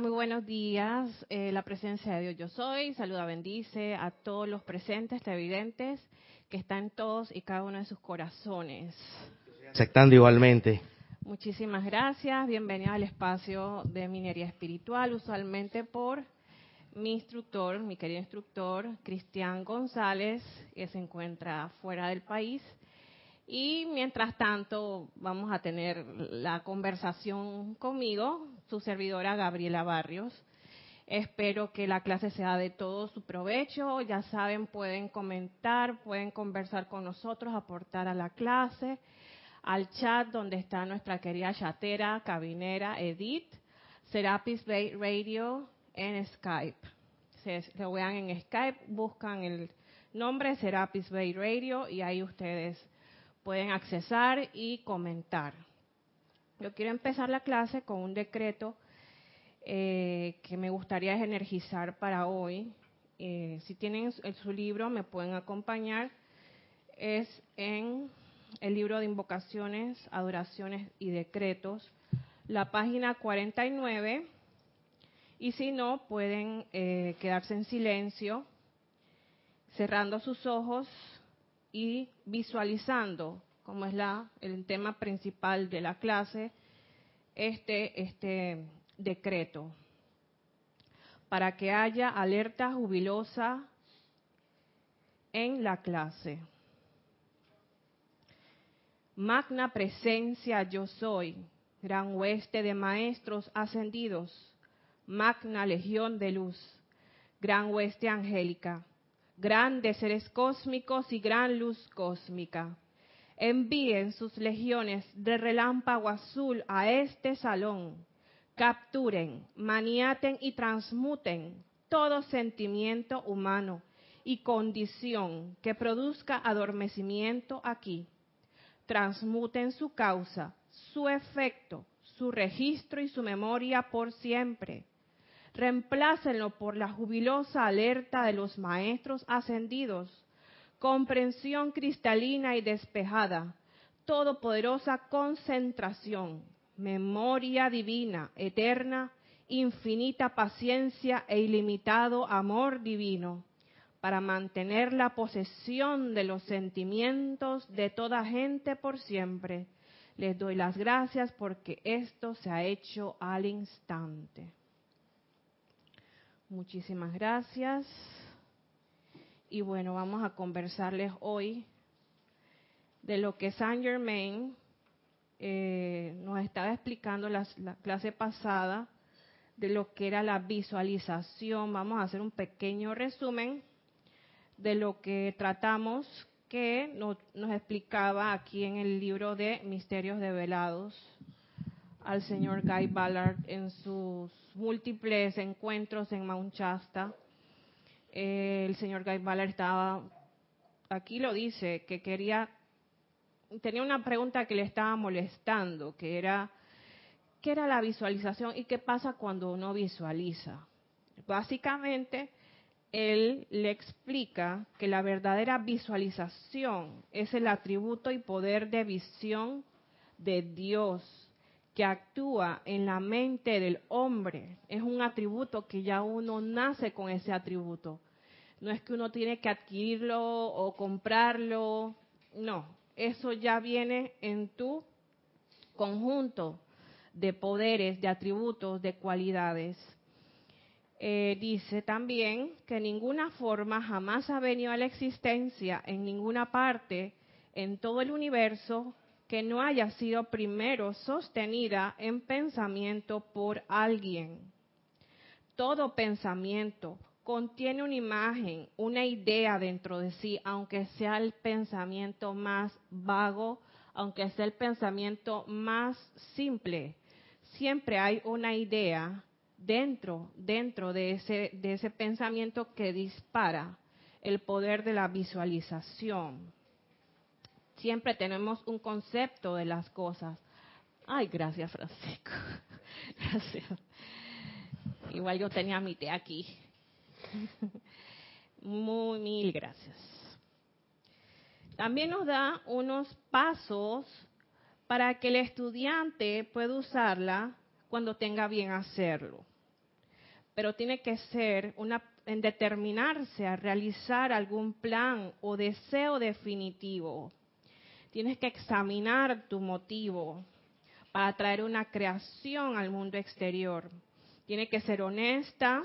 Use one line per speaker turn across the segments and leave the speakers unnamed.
Muy buenos días. Eh, la presencia de Dios yo soy. Saluda, bendice a todos los presentes, televidentes, que están todos y cada uno de sus corazones.
Aceptando igualmente.
Muchísimas gracias. Bienvenida al espacio de minería espiritual, usualmente por mi instructor, mi querido instructor, Cristian González, que se encuentra fuera del país. Y mientras tanto, vamos a tener la conversación conmigo, su servidora Gabriela Barrios. Espero que la clase sea de todo su provecho. Ya saben, pueden comentar, pueden conversar con nosotros, aportar a la clase, al chat donde está nuestra querida chatera, cabinera, Edith, Serapis Bay Radio en Skype. Se lo vean en Skype, buscan el nombre Serapis Bay Radio y ahí ustedes pueden accesar y comentar. Yo quiero empezar la clase con un decreto eh, que me gustaría energizar para hoy. Eh, si tienen su libro, me pueden acompañar. Es en el libro de invocaciones, adoraciones y decretos, la página 49. Y si no, pueden eh, quedarse en silencio, cerrando sus ojos y visualizando, como es la, el tema principal de la clase, este, este decreto, para que haya alerta jubilosa en la clase. Magna presencia yo soy, gran hueste de maestros ascendidos, magna legión de luz, gran hueste angélica grandes seres cósmicos y gran luz cósmica. Envíen sus legiones de relámpago azul a este salón. Capturen, maniaten y transmuten todo sentimiento humano y condición que produzca adormecimiento aquí. Transmuten su causa, su efecto, su registro y su memoria por siempre reemplácenlo por la jubilosa alerta de los maestros ascendidos, comprensión cristalina y despejada, todopoderosa concentración, memoria divina, eterna, infinita paciencia e ilimitado amor divino, para mantener la posesión de los sentimientos de toda gente por siempre. Les doy las gracias porque esto se ha hecho al instante. Muchísimas gracias. Y bueno, vamos a conversarles hoy de lo que Saint Germain eh, nos estaba explicando la, la clase pasada, de lo que era la visualización. Vamos a hacer un pequeño resumen de lo que tratamos que nos, nos explicaba aquí en el libro de Misterios Develados al señor Guy Ballard en sus múltiples encuentros en Mount Shasta. El señor Guy Ballard estaba, aquí lo dice, que quería, tenía una pregunta que le estaba molestando, que era, ¿qué era la visualización y qué pasa cuando uno visualiza? Básicamente, él le explica que la verdadera visualización es el atributo y poder de visión de Dios que actúa en la mente del hombre es un atributo que ya uno nace con ese atributo. No es que uno tiene que adquirirlo o comprarlo, no, eso ya viene en tu conjunto de poderes, de atributos, de cualidades. Eh, dice también que ninguna forma jamás ha venido a la existencia en ninguna parte en todo el universo que no haya sido primero sostenida en pensamiento por alguien. Todo pensamiento contiene una imagen, una idea dentro de sí, aunque sea el pensamiento más vago, aunque sea el pensamiento más simple. Siempre hay una idea dentro, dentro de ese, de ese pensamiento que dispara el poder de la visualización siempre tenemos un concepto de las cosas. Ay, gracias Francisco. Gracias. Igual yo tenía mi té aquí. Muy mil gracias. También nos da unos pasos para que el estudiante pueda usarla cuando tenga bien hacerlo. pero tiene que ser una, en determinarse a realizar algún plan o deseo definitivo. Tienes que examinar tu motivo para traer una creación al mundo exterior. Tiene que ser honesta,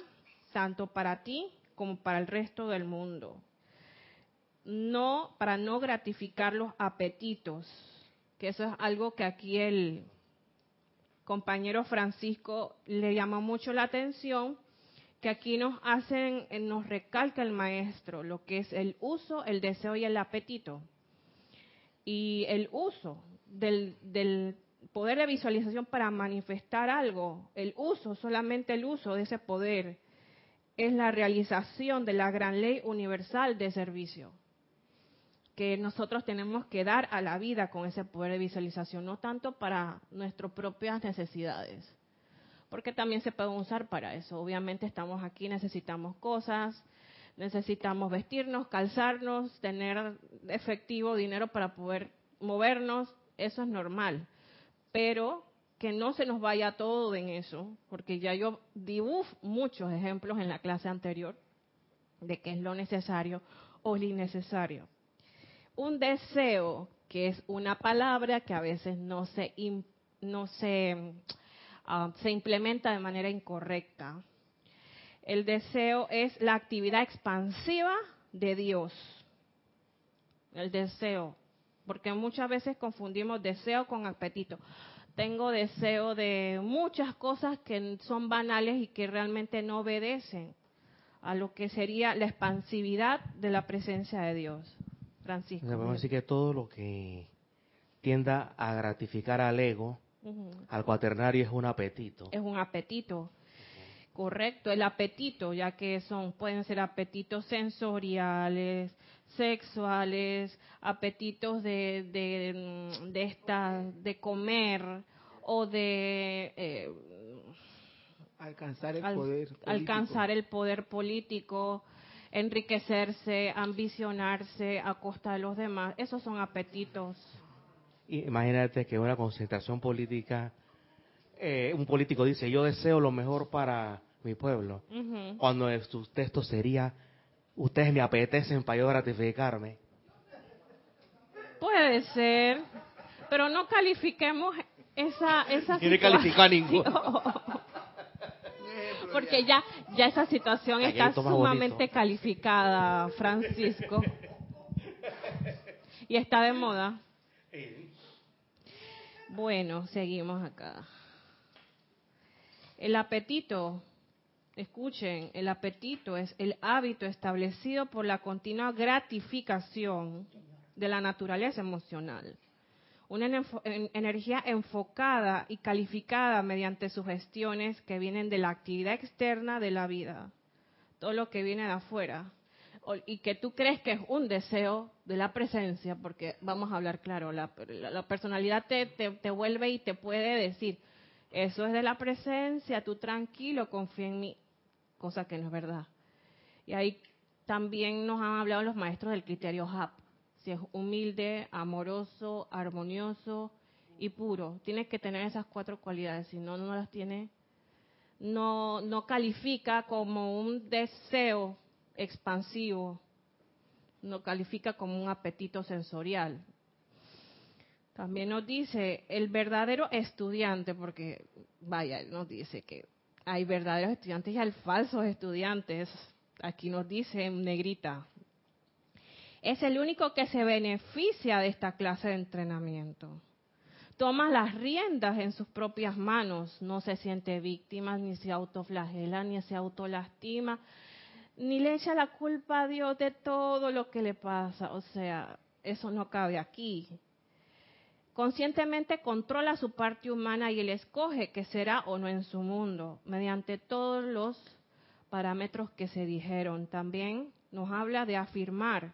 tanto para ti como para el resto del mundo. No, para no gratificar los apetitos, que eso es algo que aquí el compañero Francisco le llama mucho la atención, que aquí nos hacen, nos recalca el maestro lo que es el uso, el deseo y el apetito. Y el uso del, del poder de visualización para manifestar algo, el uso, solamente el uso de ese poder, es la realización de la gran ley universal de servicio que nosotros tenemos que dar a la vida con ese poder de visualización, no tanto para nuestras propias necesidades, porque también se puede usar para eso. Obviamente estamos aquí, necesitamos cosas, necesitamos vestirnos, calzarnos, tener efectivo dinero para poder movernos, eso es normal, pero que no se nos vaya todo en eso, porque ya yo di muchos ejemplos en la clase anterior de qué es lo necesario o lo innecesario. Un deseo, que es una palabra que a veces no se, no se, ah, se implementa de manera incorrecta. El deseo es la actividad expansiva de Dios. El deseo, porque muchas veces confundimos deseo con apetito tengo deseo de muchas cosas que son banales y que realmente no obedecen a lo que sería la expansividad de la presencia de Dios. Francisco.
Podemos decir que todo lo que tienda a gratificar al ego, al cuaternario, es un apetito.
Es un apetito. Correcto, el apetito, ya que son pueden ser apetitos sensoriales, sexuales, apetitos de, de, de, esta, de comer o de eh,
alcanzar el poder político.
alcanzar el poder político, enriquecerse, ambicionarse a costa de los demás. Esos son apetitos.
Imagínate que una concentración política, eh, un político dice, yo deseo lo mejor para mi pueblo, cuando su texto sería ustedes me apetecen para yo gratificarme.
Puede ser, pero no califiquemos esa esa
calificar ninguno.
Porque ya ya esa situación está sumamente calificada, Francisco. Y está de moda. Bueno, seguimos acá. El apetito escuchen, el apetito es el hábito establecido por la continua gratificación de la naturaleza emocional. Una energía enfocada y calificada mediante sugestiones que vienen de la actividad externa de la vida, todo lo que viene de afuera, y que tú crees que es un deseo de la presencia, porque vamos a hablar claro, la, personalidad te, te vuelve y te puede decir, eso es de la presencia, tú tranquilo, confía en mí cosa que no es verdad. Y ahí también nos han hablado los maestros del criterio HAP, si es humilde, amoroso, armonioso y puro. Tienes que tener esas cuatro cualidades, si no, no las tiene, no, no califica como un deseo expansivo, no califica como un apetito sensorial. También nos dice el verdadero estudiante, porque vaya, nos dice que hay verdaderos estudiantes y hay falsos estudiantes. Aquí nos dice en negrita. Es el único que se beneficia de esta clase de entrenamiento. Toma las riendas en sus propias manos, no se siente víctima, ni se autoflagela, ni se autolastima, ni le echa la culpa a Dios de todo lo que le pasa. O sea, eso no cabe aquí conscientemente controla su parte humana y él escoge que será o no en su mundo, mediante todos los parámetros que se dijeron. También nos habla de afirmar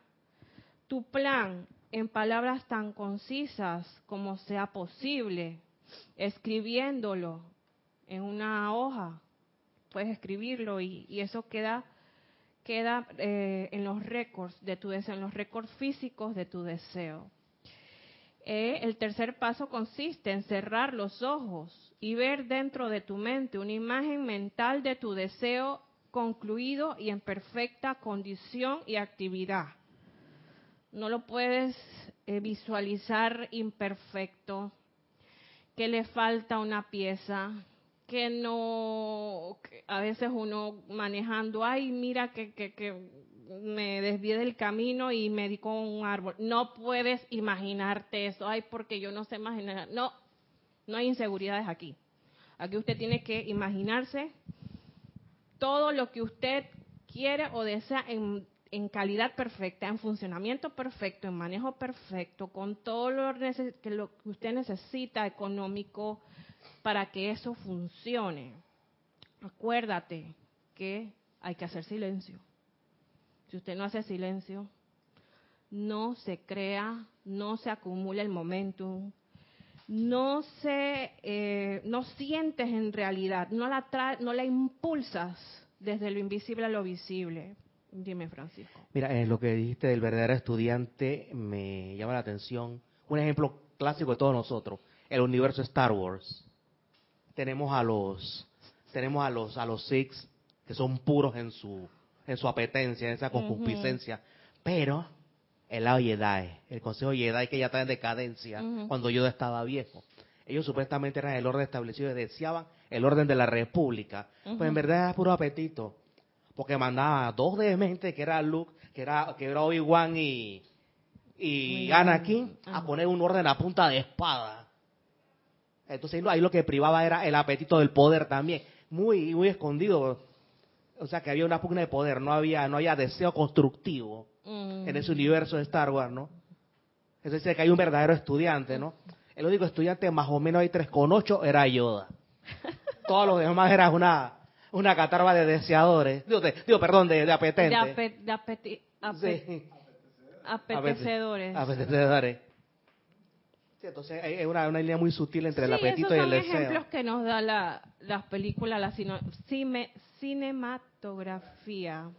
tu plan en palabras tan concisas como sea posible, escribiéndolo en una hoja. Puedes escribirlo y, eso queda queda eh, en los récords de tu deseo, en los récords físicos de tu deseo. Eh, el tercer paso consiste en cerrar los ojos y ver dentro de tu mente una imagen mental de tu deseo concluido y en perfecta condición y actividad. No lo puedes eh, visualizar imperfecto, que le falta una pieza, que no, a veces uno manejando, ay, mira que, que, que me desvié del camino y me di con un árbol. No puedes imaginarte eso, ay, porque yo no sé imaginar. No, no hay inseguridades aquí. Aquí usted tiene que imaginarse todo lo que usted quiere o desea en, calidad perfecta, en funcionamiento perfecto, en manejo perfecto, con todo lo, que, lo que usted necesita económico para que eso funcione. Acuérdate que hay que hacer silencio. Si usted no hace silencio, no se crea, no se acumula el momentum, no se, eh, no sientes en realidad, no la, no la impulsas desde lo invisible a lo visible. Dime, Francisco.
Mira, en lo que dijiste del verdadero estudiante me llama la atención. Un ejemplo clásico de todos nosotros, el universo Star Wars. Tenemos a los, tenemos a los, a los Six que son puros en su, en su apetencia, en esa concupiscencia, pero el lado Jedi, el Consejo Jedi que ya está en decadencia cuando yo estaba viejo. Ellos supuestamente eran el orden establecido y deseaban el orden de la República. Pues en verdad era puro apetito. Porque mandaba a dos dementes, que era Luke, que era, que era Obi-Wan y, y Anakin, a poner un orden a punta de espada. Entonces ahí lo que privaba era el apetito del poder también. Muy, muy escondido. O sea que había una pugna de poder, no había, no había deseo constructivo en ese universo de Star Wars, ¿no? Es decir, que hay un verdadero estudiante, ¿no? El único estudiante más o menos hay ocho era Yoda. Todos los demás eran una, una catarba de deseadores. Digo, perdón, de, de apetentes.
De, apetecedores.
Apetecedores. Sí, entonces hay una, una línea muy sutil entre el apetito y el deseo.
son ejemplos que nos da la, las películas, la cinematografía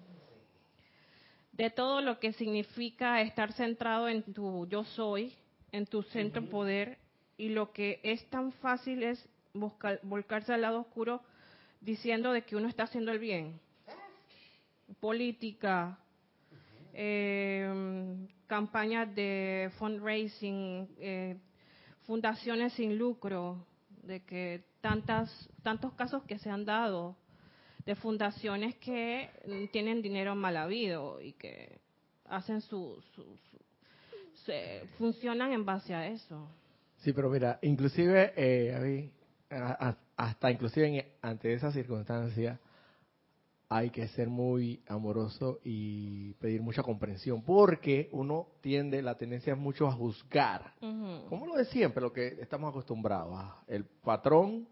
de todo lo que significa estar centrado en tu yo soy, en tu centro poder, y lo que es tan fácil es volcarse al lado oscuro diciendo de que uno está haciendo el bien. Política, eh, campañas de fundraising, eh, fundaciones sin lucro, de que tantas, tantos casos que se han dado de fundaciones que tienen dinero mal habido y que hacen su, se, funcionan en base a eso.
Sí, pero mira, inclusive, eh, hasta inclusive ante esa circunstancia, hay que ser muy amoroso y pedir mucha comprensión, porque uno tiende, la tendencia es mucho a juzgar, como lo de siempre, lo que estamos acostumbrados. El patrón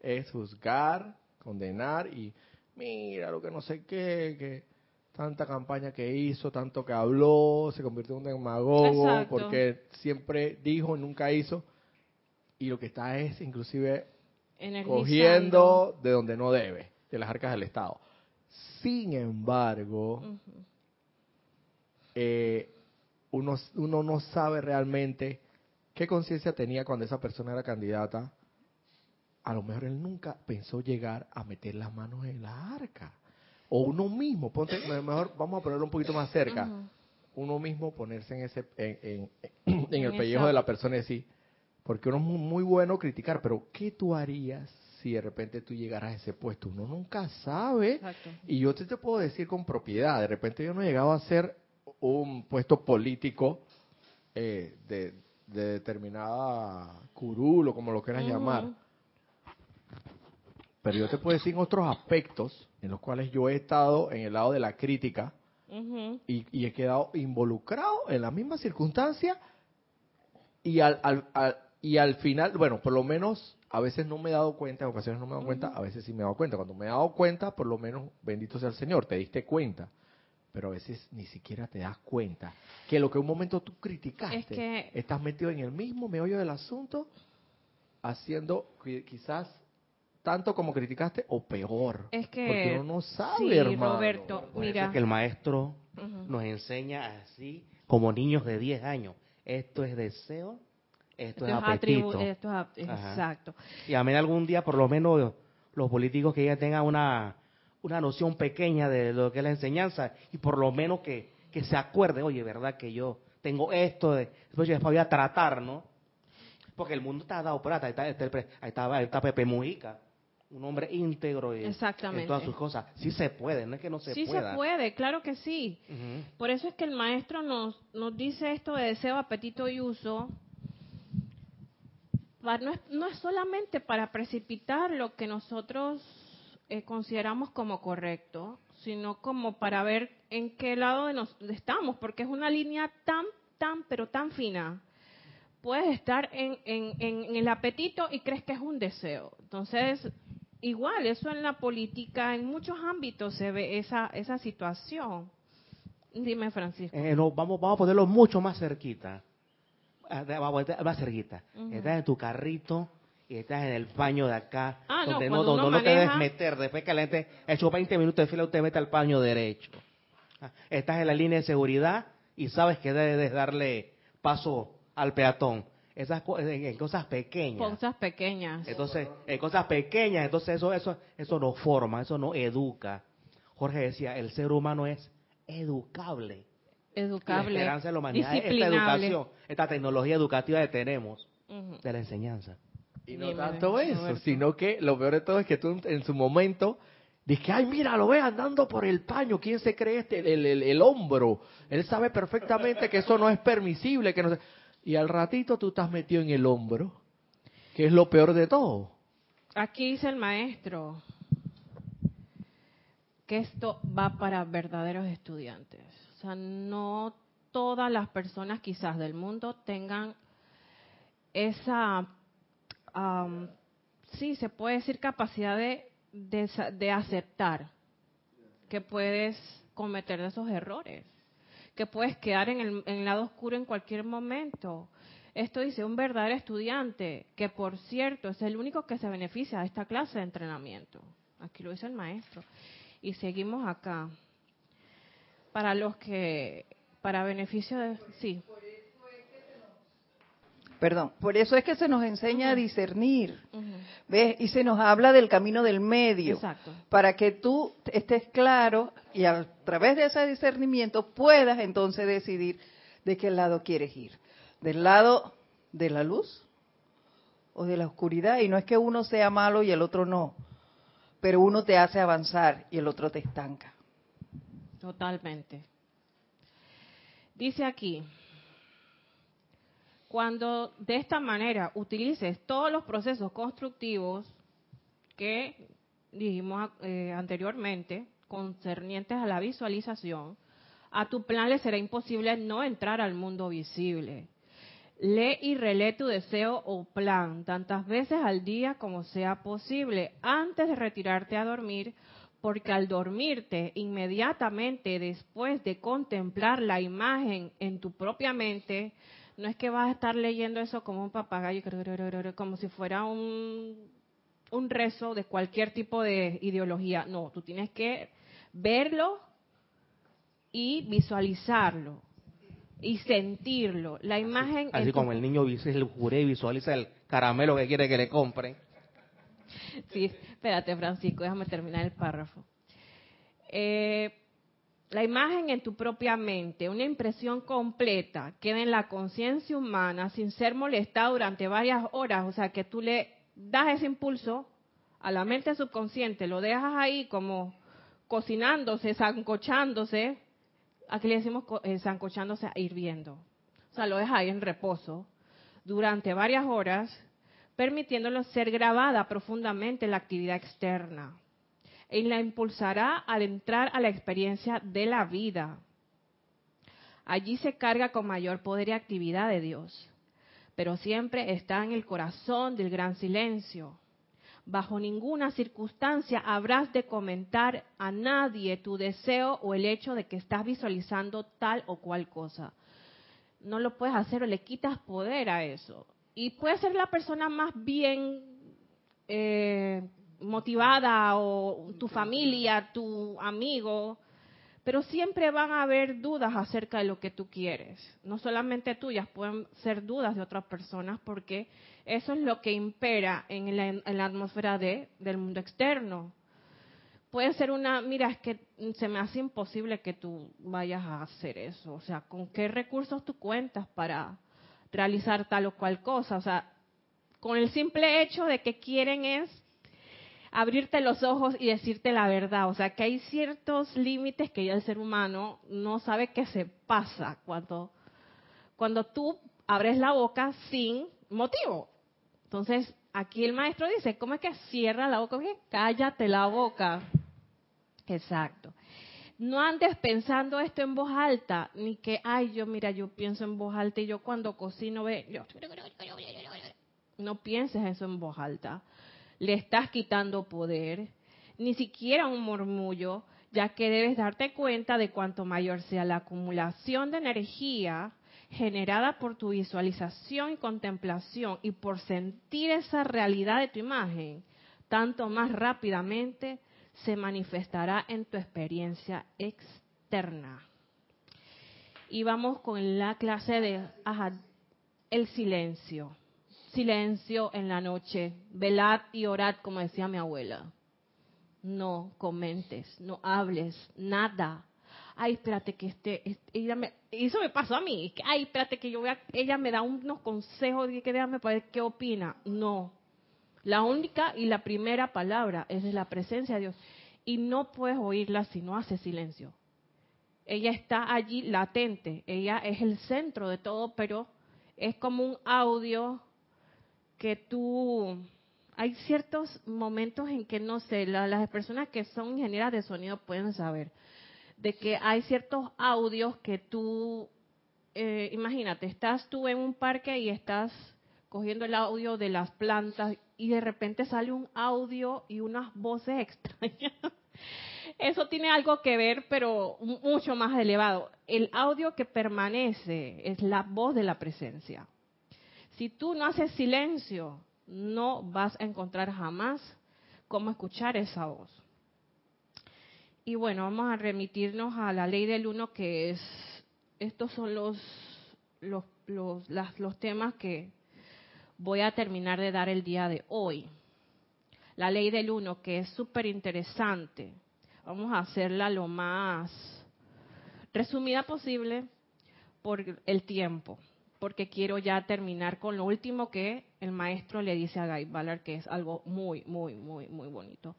es juzgar, condenar y mira lo que no sé qué, que tanta campaña que hizo, tanto que habló, se convirtió en un demagogo, porque siempre dijo y nunca hizo, y lo que está es inclusive cogiendo de donde no debe, de las arcas del Estado. Sin embargo, eh, uno, uno no sabe realmente qué conciencia tenía cuando esa persona era candidata a lo mejor él nunca pensó llegar a meter las manos en la arca. O uno mismo, ponte, mejor vamos a ponerlo un poquito más cerca. Uno mismo ponerse en ese en, en, el pellejo de la persona y decir, porque uno es muy, bueno criticar, pero ¿qué tú harías si de repente tú llegaras a ese puesto? Uno nunca sabe. Y yo te, te puedo decir con propiedad, de repente yo no he llegado a ser un puesto político eh, de, determinada curul o como lo quieras llamar pero yo te puedo decir otros aspectos en los cuales yo he estado en el lado de la crítica y, he quedado involucrado en la misma circunstancia y al, al, y al final, bueno, por lo menos a veces no me he dado cuenta, en ocasiones no me he dado cuenta, a veces sí me he dado cuenta. Cuando me he dado cuenta, por lo menos, bendito sea el Señor, te diste cuenta. Pero a veces ni siquiera te das cuenta que lo que un momento tú criticaste, estás metido en el mismo meollo del asunto, haciendo quizás tanto como criticaste o peor.
Es que
porque uno no sabe, hermano.
Roberto, mira
que el maestro nos enseña así como niños de 10 años. Esto es deseo, esto, es apetito.
exacto.
Y a mí algún día, por lo menos, los políticos que ya tengan una, una noción pequeña de lo que es la enseñanza y por lo menos que, que se acuerden, oye, ¿verdad que yo tengo esto? De, después yo voy a tratar, ¿no? Porque el mundo está dado plata, ahí está, ahí está, Pepe Mujica un hombre íntegro y en todas sus cosas. Sí se puede, no es que no se
sí
pueda.
Sí se puede, claro que sí. Por eso es que el maestro nos, nos dice esto de deseo, apetito y uso. No es, no es solamente para precipitar lo que nosotros eh, consideramos como correcto, sino como para ver en qué lado de nos estamos, porque es una línea tan, tan, pero tan fina puedes estar en, en, el apetito y crees que es un deseo. Entonces, igual, eso en la política, en muchos ámbitos se ve esa, esa situación. Dime, Francisco.
Eh, vamos, vamos a ponerlo mucho más cerquita. Más cerquita. Estás en tu carrito y estás en el paño de acá,
ah,
donde
no,
donde no te debes meter. Después que la gente ha hecho 20 minutos de fila, usted mete al paño derecho. Ah, estás en la línea de seguridad y sabes que debes darle paso al peatón. Esas en, cosas pequeñas.
Cosas pequeñas.
Entonces, en cosas pequeñas, entonces eso, eso, eso no forma, eso no educa. Jorge decía, el ser humano es educable.
Educable.
La esperanza de la humanidad esta educación, esta tecnología educativa que tenemos de la enseñanza.
Y no tanto eso, sino que lo peor de todo es que tú en su momento Dije, ay, mira, lo ve andando por el paño. ¿Quién se cree este? El, el, el, hombro. Él sabe perfectamente que eso no es permisible. que no y al ratito tú estás metido en el hombro, que es lo peor de todo.
Aquí dice el maestro que esto va para verdaderos estudiantes. O sea, no todas las personas quizás del mundo tengan esa, sí, se puede decir capacidad de, de aceptar que puedes cometer esos errores que puedes quedar en el, lado oscuro en cualquier momento. Esto dice un verdadero estudiante, que por cierto es el único que se beneficia de esta clase de entrenamiento. Aquí lo dice el maestro. Y seguimos acá. Para los que, para beneficio de, sí
perdón, por eso es que se nos enseña a discernir, ¿ves? Y se nos habla del camino del medio,
Exacto.
para que tú estés claro y a través de ese discernimiento puedas entonces decidir de qué lado quieres ir, del lado de la luz o de la oscuridad, y no es que uno sea malo y el otro no, pero uno te hace avanzar y el otro te estanca.
Totalmente. Dice aquí, cuando de esta manera utilices todos los procesos constructivos que dijimos eh, anteriormente, concernientes a la visualización, a tu plan le será imposible no entrar al mundo visible. Lee y relee tu deseo o plan tantas veces al día como sea posible antes de retirarte a dormir, porque al dormirte inmediatamente después de contemplar la imagen en tu propia mente, no es que vas a estar leyendo eso como un papagayo, como si fuera un, un rezo de cualquier tipo de ideología. No, tú tienes que verlo y visualizarlo y sentirlo. La imagen.
Así, como el niño el juré visualiza el caramelo que quiere que le compren.
Sí, espérate, Francisco, déjame terminar el párrafo. Eh, la imagen en tu propia mente, una impresión completa, queda en la conciencia humana sin ser molestada durante varias horas, o sea que tú le das ese impulso a la mente subconsciente, lo dejas ahí como cocinándose, zancochándose, aquí le decimos eh, zancochándose, hirviendo, o sea, lo dejas ahí en reposo durante varias horas, permitiéndolo ser grabada profundamente en la actividad externa y la impulsará al entrar a la experiencia de la vida. Allí se carga con mayor poder y actividad de Dios, pero siempre está en el corazón del gran silencio. Bajo ninguna circunstancia habrás de comentar a nadie tu deseo o el hecho de que estás visualizando tal o cual cosa. No lo puedes hacer o le quitas poder a eso. Y puede ser la persona más bien eh, motivada o tu familia, tu amigo, pero siempre van a haber dudas acerca de lo que tú quieres. No solamente tuyas, pueden ser dudas de otras personas porque eso es lo que impera en la, atmósfera de, del mundo externo. Puede ser una, mira, es que se me hace imposible que tú vayas a hacer eso. O sea, ¿con qué recursos tú cuentas para realizar tal o cual cosa? O sea, con el simple hecho de que quieren es abrirte los ojos y decirte la verdad. O sea, que hay ciertos límites que ya el ser humano no sabe qué se pasa cuando, cuando tú abres la boca sin motivo. Entonces, aquí el maestro dice, ¿cómo es que cierra la boca? Cállate la boca. Exacto. No andes pensando esto en voz alta, ni que, ay, yo, mira, yo pienso en voz alta y yo cuando cocino ve, yo, no pienses eso en voz alta. Le estás quitando poder, ni siquiera un murmullo, ya que debes darte cuenta de cuanto mayor sea la acumulación de energía generada por tu visualización y contemplación y por sentir esa realidad de tu imagen, tanto más rápidamente se manifestará en tu experiencia externa. Y vamos con la clase de el silencio silencio en la noche, velad y orad, como decía mi abuela. No comentes, no hables, nada. Ay, espérate que este, ella me, eso me pasó a mí. Ay, espérate que yo vea, ella me da unos consejos de que déjame para ver qué opina. No. La única y la primera palabra es la presencia de Dios. Y no puedes oírla si no haces silencio. Ella está allí latente. Ella es el centro de todo, pero es como un audio que tú, hay ciertos momentos en que, no sé, las personas que son ingenieras de sonido pueden saber, de que hay ciertos audios que tú, eh, imagínate, estás tú en un parque y estás cogiendo el audio de las plantas y de repente sale un audio y unas voces extrañas. Eso tiene algo que ver, pero mucho más elevado. El audio que permanece es la voz de la presencia. Si tú no haces silencio, no vas a encontrar jamás cómo escuchar esa voz. Y bueno, vamos a remitirnos a la ley del uno, que es, estos son los, los, los, temas que voy a terminar de dar el día de hoy. La ley del uno, que es súper interesante. Vamos a hacerla lo más resumida posible por el tiempo porque quiero ya terminar con lo último que el maestro le dice a Guy Ballard, que es algo muy, muy, muy, muy bonito.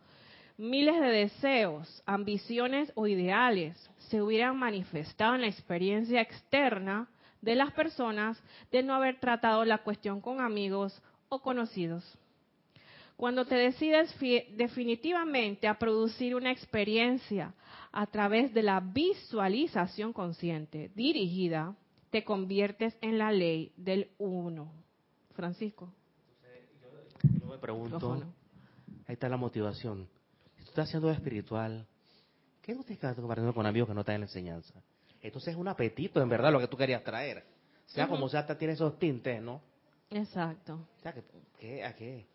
Miles de deseos, ambiciones o ideales se hubieran manifestado en la experiencia externa de las personas de no haber tratado la cuestión con amigos o conocidos. Cuando te decides definitivamente a producir una experiencia a través de la visualización consciente dirigida te conviertes en la ley del uno. Francisco.
Yo, me pregunto, ahí está la motivación. Si tú estás haciendo espiritual, ¿qué no te estás compartiendo con amigos que no están en la enseñanza? Entonces es un apetito, en verdad, lo que tú querías traer. Sea como sea, tiene esos tintes, ¿no?
Exacto.
O sea, ¿qué, ¿a qué?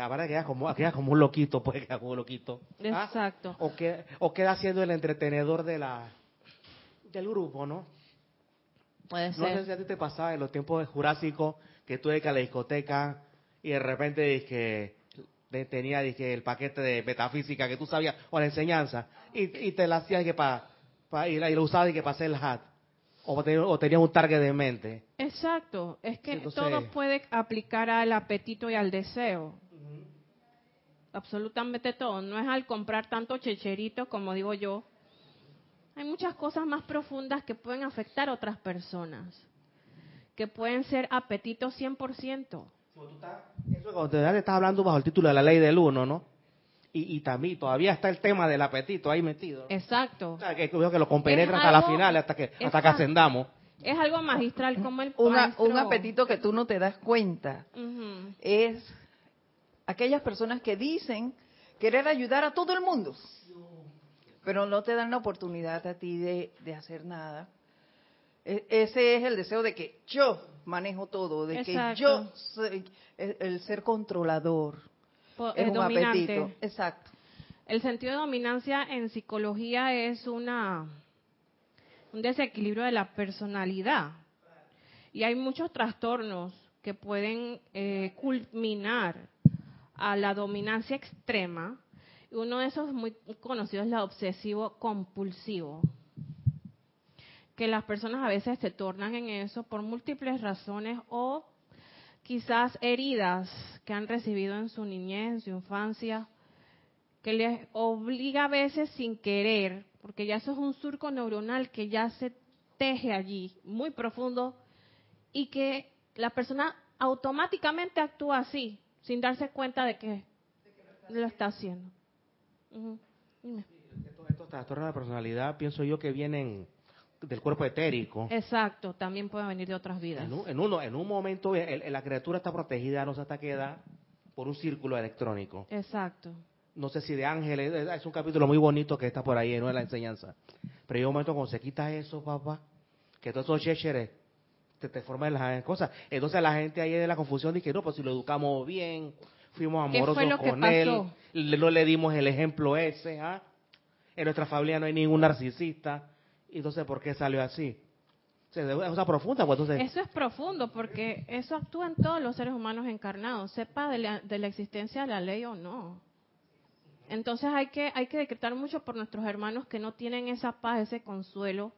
Ahora quedas como, queda como un loquito, pues queda como un loquito.
¿Ah? Exacto.
O, que, o queda siendo el entretenedor de la del grupo, ¿no?
Puede
no sé si a ti te pasaba en los tiempos de Jurásico que tú ibas a la discoteca y de repente que tenía dije, el paquete de metafísica que tú sabías o la enseñanza y, te la hacías que para y, lo usabas y que hacer el hat o, tenías un target de mente.
Exacto, es que todo puede aplicar al apetito y al deseo. Absolutamente todo. No es al comprar tanto checherito, como digo yo, hay muchas cosas más profundas que pueden afectar a otras personas, que pueden ser apetitos 100%.
Eso cuando te estás hablando bajo el título de la ley del uno, ¿no? Y, también todavía está el tema del apetito ahí metido.
Exacto.
O sea, que, que lo compenetra hasta la final, hasta que hasta que ascendamos.
Es algo magistral como el
Un apetito que tú no te das cuenta. Es aquellas personas que dicen querer ayudar a todo el mundo pero no te dan la oportunidad a ti de, hacer nada. E, ese es el deseo de que yo manejo todo, de que yo soy el, ser controlador.
Es un apetito.
Exacto.
El sentido de dominancia en psicología es una un desequilibrio de la personalidad. Y hay muchos trastornos que pueden eh, culminar a la dominancia extrema. Uno de esos muy conocidos es la obsesivo compulsivo. Que las personas a veces se tornan en eso por múltiples razones o quizás heridas que han recibido en su niñez, en su infancia, que les obliga a veces sin querer, porque ya eso es un surco neuronal que ya se teje allí, muy profundo, y que la persona automáticamente actúa así, sin darse cuenta de que lo está haciendo.
Estos, trastornos de personalidad. Pienso yo que vienen del cuerpo etérico.
Exacto, también pueden venir de otras vidas.
En un, en uno, en un momento la criatura está protegida, no qué edad, por un círculo electrónico.
Exacto.
No sé si de ángeles, es un capítulo muy bonito que está por ahí, no es la enseñanza. Pero hay un momento cuando se quita eso, papá, que todos esos checheres te, te forman las cosas. Entonces la gente ahí de la confusión dice, no, pues si lo educamos bien, fuimos amorosos con él, no le dimos el ejemplo ese, ¿ah? En nuestra familia no hay ningún narcisista. Entonces, ¿por qué salió así? es una profunda. Pues,
eso es profundo porque eso actúa en todos los seres humanos encarnados, sepa de la, de la existencia de la ley o no. Entonces hay que, hay que decretar mucho por nuestros hermanos que no tienen esa paz, ese consuelo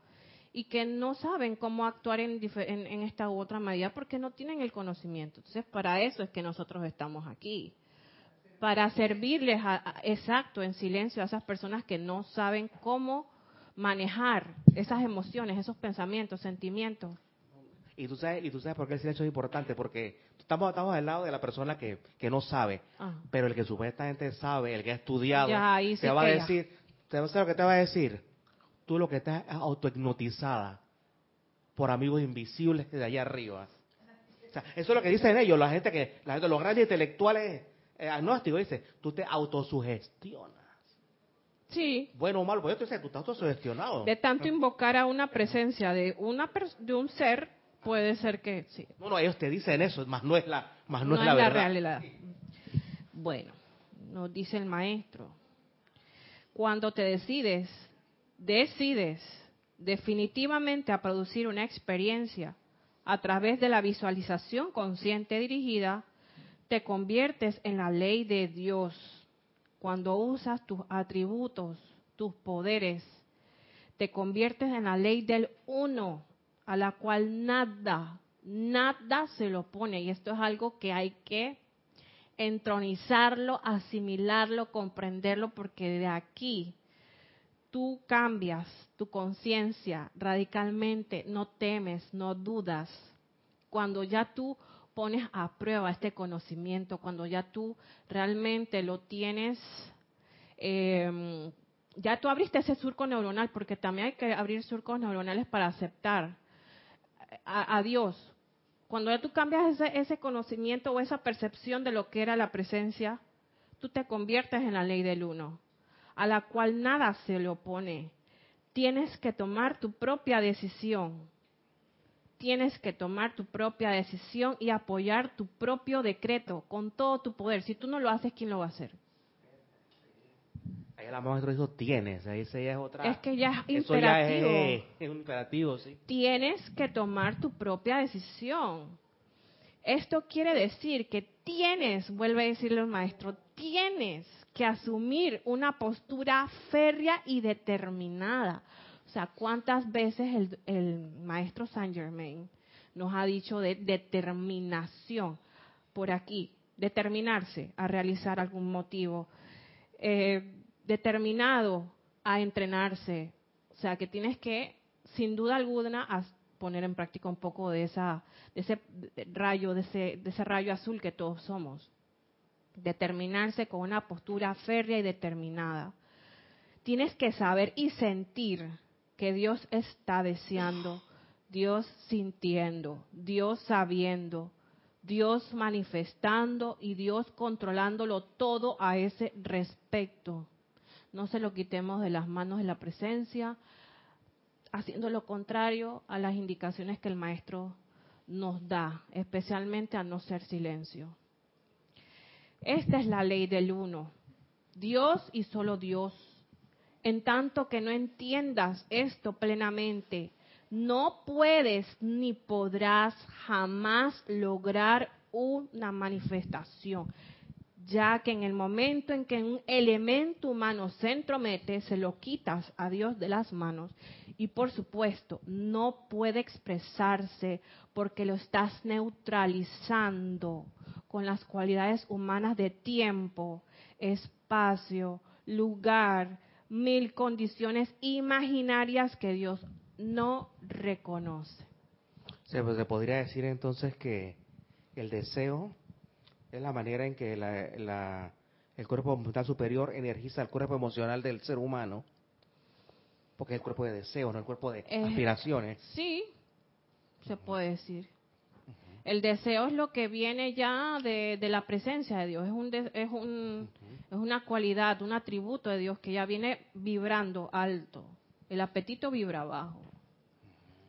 y que no saben cómo actuar en, en, esta u otra medida porque no tienen el conocimiento. Entonces, para eso es que nosotros estamos aquí. Para servirles, exacto, en silencio a esas personas que no saben cómo manejar esas emociones, esos pensamientos, sentimientos.
Y tú sabes, y tú sabes por qué el silencio es importante, porque estamos, estamos al lado de la persona que, que no sabe, ah. pero el que supuestamente sabe, el que ha estudiado, te va a decir, te va a decir lo que te va a decir tú lo que estás autohipnotizada por amigos invisibles de allá arriba. eso es lo que dicen ellos, la gente que, la gente, los grandes intelectuales eh, agnósticos, dice, tú te autosugestionas.
Sí.
Bueno o malo, pues sé, tú estás autosugestionado.
De tanto invocar a una presencia de una de un ser, puede ser que sí.
No, no, ellos te dicen eso, más no es la, más no, es la, verdad. realidad.
Bueno, nos dice el maestro, cuando te decides decides definitivamente a producir una experiencia a través de la visualización consciente dirigida, te conviertes en la ley de Dios cuando usas tus atributos, tus poderes. Te conviertes en la ley del uno, a la cual nada, nada se lo pone. Y esto es algo que hay que entronizarlo, asimilarlo, comprenderlo, porque de aquí tú cambias tu conciencia radicalmente, no temes, no dudas, cuando ya tú pones a prueba este conocimiento, cuando ya tú realmente lo tienes, em, ya tú abriste ese surco neuronal, porque también hay que abrir surcos neuronales para aceptar a, Dios. Cuando ya tú cambias ese, ese conocimiento o esa percepción de lo que era la presencia, tú te conviertes en la ley del uno a la cual nada se le opone. Tienes que tomar tu propia decisión. Tienes que tomar tu propia decisión y apoyar tu propio decreto con todo tu poder. Si tú no lo haces, ¿quién lo va a hacer?
Ahí la maestra dijo tienes, ahí ya es otra.
Es que ya es
imperativo. es, un imperativo, sí.
Tienes que tomar tu propia decisión. Esto quiere decir que tienes, vuelve a decirle el maestro, tienes que asumir una postura férrea y determinada. O sea, ¿cuántas veces el, maestro Saint Germain nos ha dicho de determinación por aquí? Determinarse a realizar algún motivo. Eh, determinado a entrenarse. O sea, que tienes que, sin duda alguna, poner en práctica un poco de, esa, de ese rayo, de ese, de ese rayo azul que todos somos determinarse con una postura férrea y determinada. Tienes que saber y sentir que Dios está deseando, Dios sintiendo, Dios sabiendo, Dios manifestando y Dios controlándolo todo a ese respecto. No se lo quitemos de las manos de la presencia, haciendo lo contrario a las indicaciones que el Maestro nos da, especialmente a no ser silencio. Esta es la ley del uno. Dios y solo Dios. En tanto que no entiendas esto plenamente, no puedes ni podrás jamás lograr una manifestación, ya que en el momento en que un elemento humano se entromete, se lo quitas a Dios de las manos y por supuesto no puede expresarse porque lo estás neutralizando con las cualidades humanas de tiempo, espacio, lugar, mil condiciones imaginarias que Dios no reconoce.
Pues, se podría decir entonces que el deseo es la manera en que el cuerpo mental superior energiza el cuerpo emocional del ser humano, porque es el cuerpo de deseo, no el cuerpo de aspiraciones.
Sí, se puede decir. El deseo es lo que viene ya de, la presencia de Dios, es, un, es, un, es una cualidad, un atributo de Dios que ya viene vibrando alto. El apetito vibra bajo.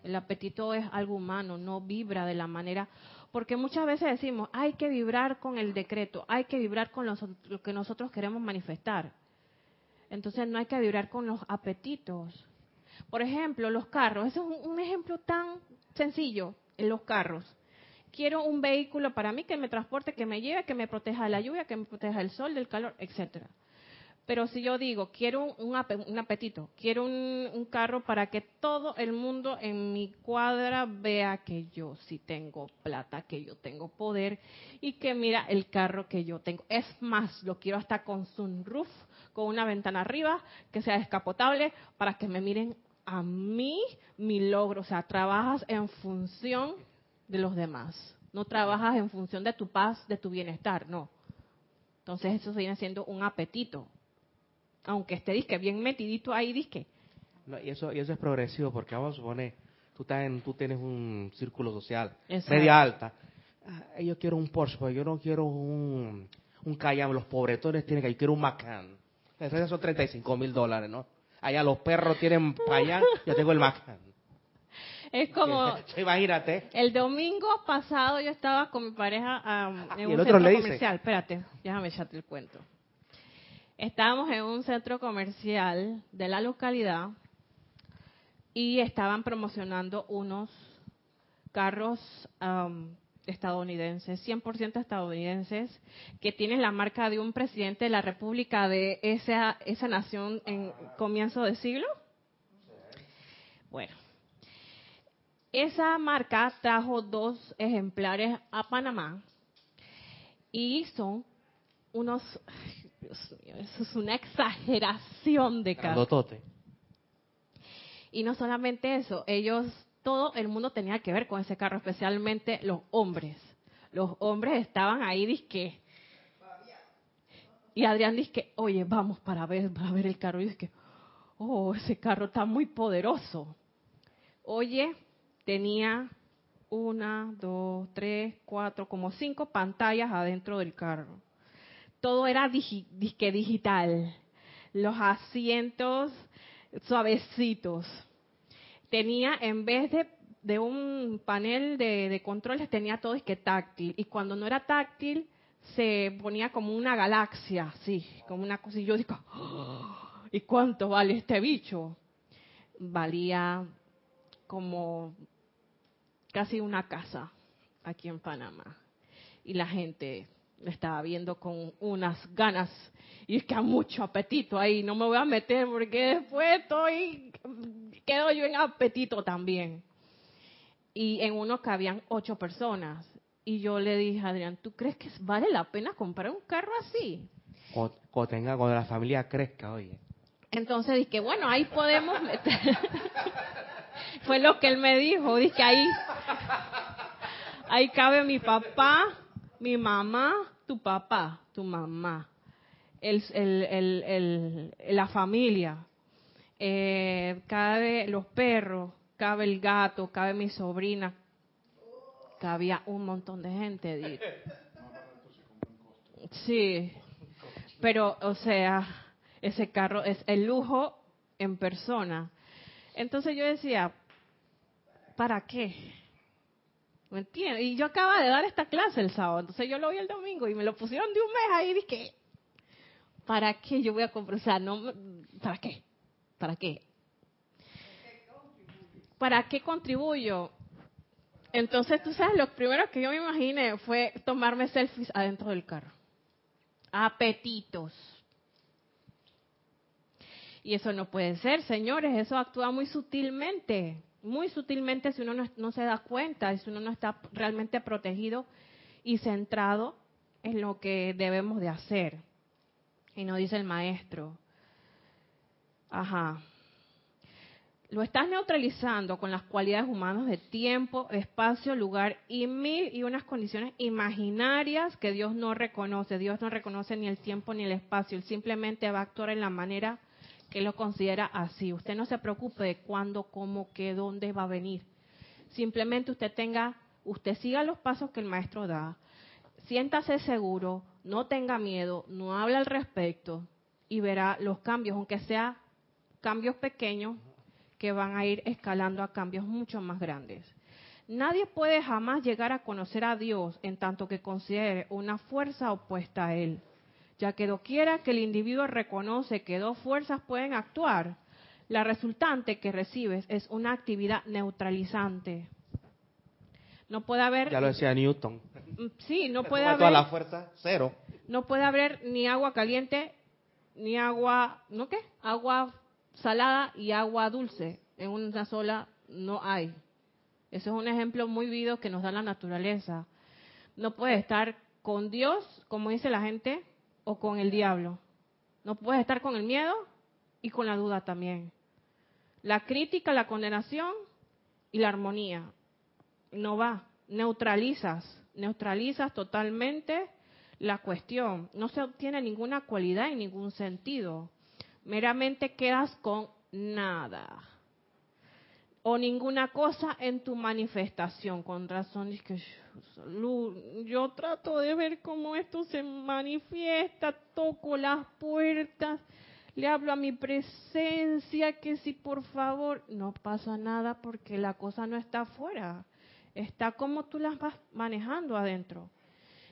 El apetito es algo humano, no vibra de la manera, porque muchas veces decimos, hay que vibrar con el decreto, hay que vibrar con lo que nosotros queremos manifestar. Entonces no hay que vibrar con los apetitos. Por ejemplo, los carros, ese es un, ejemplo tan sencillo, en los carros. Quiero un vehículo para mí que me transporte, que me lleve, que me proteja de la lluvia, que me proteja del sol, del calor, etcétera. Pero si yo digo, quiero un, apetito, quiero un, carro para que todo el mundo en mi cuadra vea que yo sí tengo plata, que yo tengo poder y que mira el carro que yo tengo. Es más, lo quiero hasta con sunroof, con una ventana arriba, que sea descapotable, para que me miren a mí mi logro. O sea, trabajas en función de los demás. No trabajas en función de tu paz, de tu bienestar, no. Entonces eso viene siendo un apetito aunque esté disque bien metidito ahí disque.
No, y eso y eso es progresivo porque vamos a suponer tú estás en, tú tienes un círculo social media alta. Ah, yo quiero un Porsche, pero yo no quiero un un Cayenne, los pobretones tienen que yo quiero un Macan. Esos son 35 mil dólares, ¿no? Allá los perros tienen allá, yo tengo el Macan.
Es como.
Imagínate.
El domingo pasado yo estaba con mi pareja um, en un centro comercial. Espérate, déjame echarte el cuento. Estábamos en un centro comercial de la localidad y estaban promocionando unos carros estadounidenses, 100% estadounidenses, que tienen la marca de un presidente de la República de esa, esa nación en comienzo de siglo. Bueno, esa marca trajo dos ejemplares a Panamá y son unos Dios mío, eso es una exageración de carro. Y no solamente eso, ellos, todo el mundo tenía que ver con ese carro, especialmente los hombres. Los hombres estaban ahí, disque. Y Adrián dice, oye, vamos para ver, para ver el carro. Y dice, oh, ese carro está muy poderoso. Oye, tenía una, dos, tres, cuatro, como cinco pantallas adentro del carro todo era disque digital. Los asientos suavecitos. Tenía, en vez de, un panel de, controles, tenía todo disque táctil. Y cuando no era táctil, se ponía como una galaxia, sí, como una cosa. Y yo digo, ¡Oh! ¿y cuánto vale este bicho? Valía como casi una casa aquí en Panamá. Y la gente me estaba viendo con unas ganas y es que hay mucho apetito ahí, no me voy a meter porque después estoy, quedo yo en apetito también. Y en uno cabían ocho personas. Y yo le dije a Adrián, ¿tú crees que vale la pena comprar un carro así?
O, tenga, cuando la familia crezca, oye.
Entonces dije, bueno, ahí podemos meter. Fue lo que él me dijo, dije, ahí, ahí cabe mi papá, mi mamá, tu papá, tu mamá, el, el, la familia, eh, cabe los perros, cabe el gato, cabe mi sobrina, cabía un montón de gente. Sí, pero o sea, ese carro es el lujo en persona. Entonces yo decía, ¿para qué? ¿Me entiendes? Y yo acaba de dar esta clase el sábado, entonces yo lo vi el domingo y me lo pusieron de un mes ahí, dije, ¿para qué yo voy a comprar? O sea, no, ¿para qué? ¿Para qué? ¿Para qué contribuyo? Entonces, tú sabes, lo primero que yo me imaginé fue tomarme selfies adentro del carro. Apetitos. Y eso no puede ser, señores, eso actúa muy sutilmente, muy sutilmente si uno no, se da cuenta, si uno no está realmente protegido y centrado en lo que debemos de hacer. Y nos dice el maestro, ajá, lo estás neutralizando con las cualidades humanas de tiempo, espacio, lugar y mil y unas condiciones imaginarias que Dios no reconoce. Dios no reconoce ni el tiempo ni el espacio. Él simplemente va a actuar en la manera que lo considera así. Usted no se preocupe de cuándo, cómo, qué, dónde va a venir. Simplemente usted tenga, usted siga los pasos que el maestro da. Siéntase seguro, no tenga miedo, no hable al respecto y verá los cambios, aunque sea cambios pequeños, que van a ir escalando a cambios mucho más grandes. Nadie puede jamás llegar a conocer a Dios en tanto que considere una fuerza opuesta a Él, ya que doquiera que el individuo reconoce que dos fuerzas pueden actuar, la resultante que recibes es una actividad neutralizante. No puede haber...
Ya lo decía Newton.
Mm, sí, no puede
Toda
haber...
la fuerza, cero.
No puede haber ni agua caliente, ni agua... ¿No qué? Agua salada y agua dulce. En una sola no hay. Ese es un ejemplo muy vivo que nos da la naturaleza. No puede estar con Dios, como dice la gente, o con el diablo. No puede estar con el miedo y con la duda también. La crítica, la condenación y la armonía. No va. Neutralizas, neutralizas totalmente la cuestión. No se obtiene ninguna cualidad y ningún sentido meramente quedas con nada o ninguna cosa en tu manifestación. Con razón es que yo trato de ver cómo esto se manifiesta, toco las puertas, le hablo a mi presencia que si por favor no pasa nada porque la cosa no está afuera, está como tú las vas manejando adentro.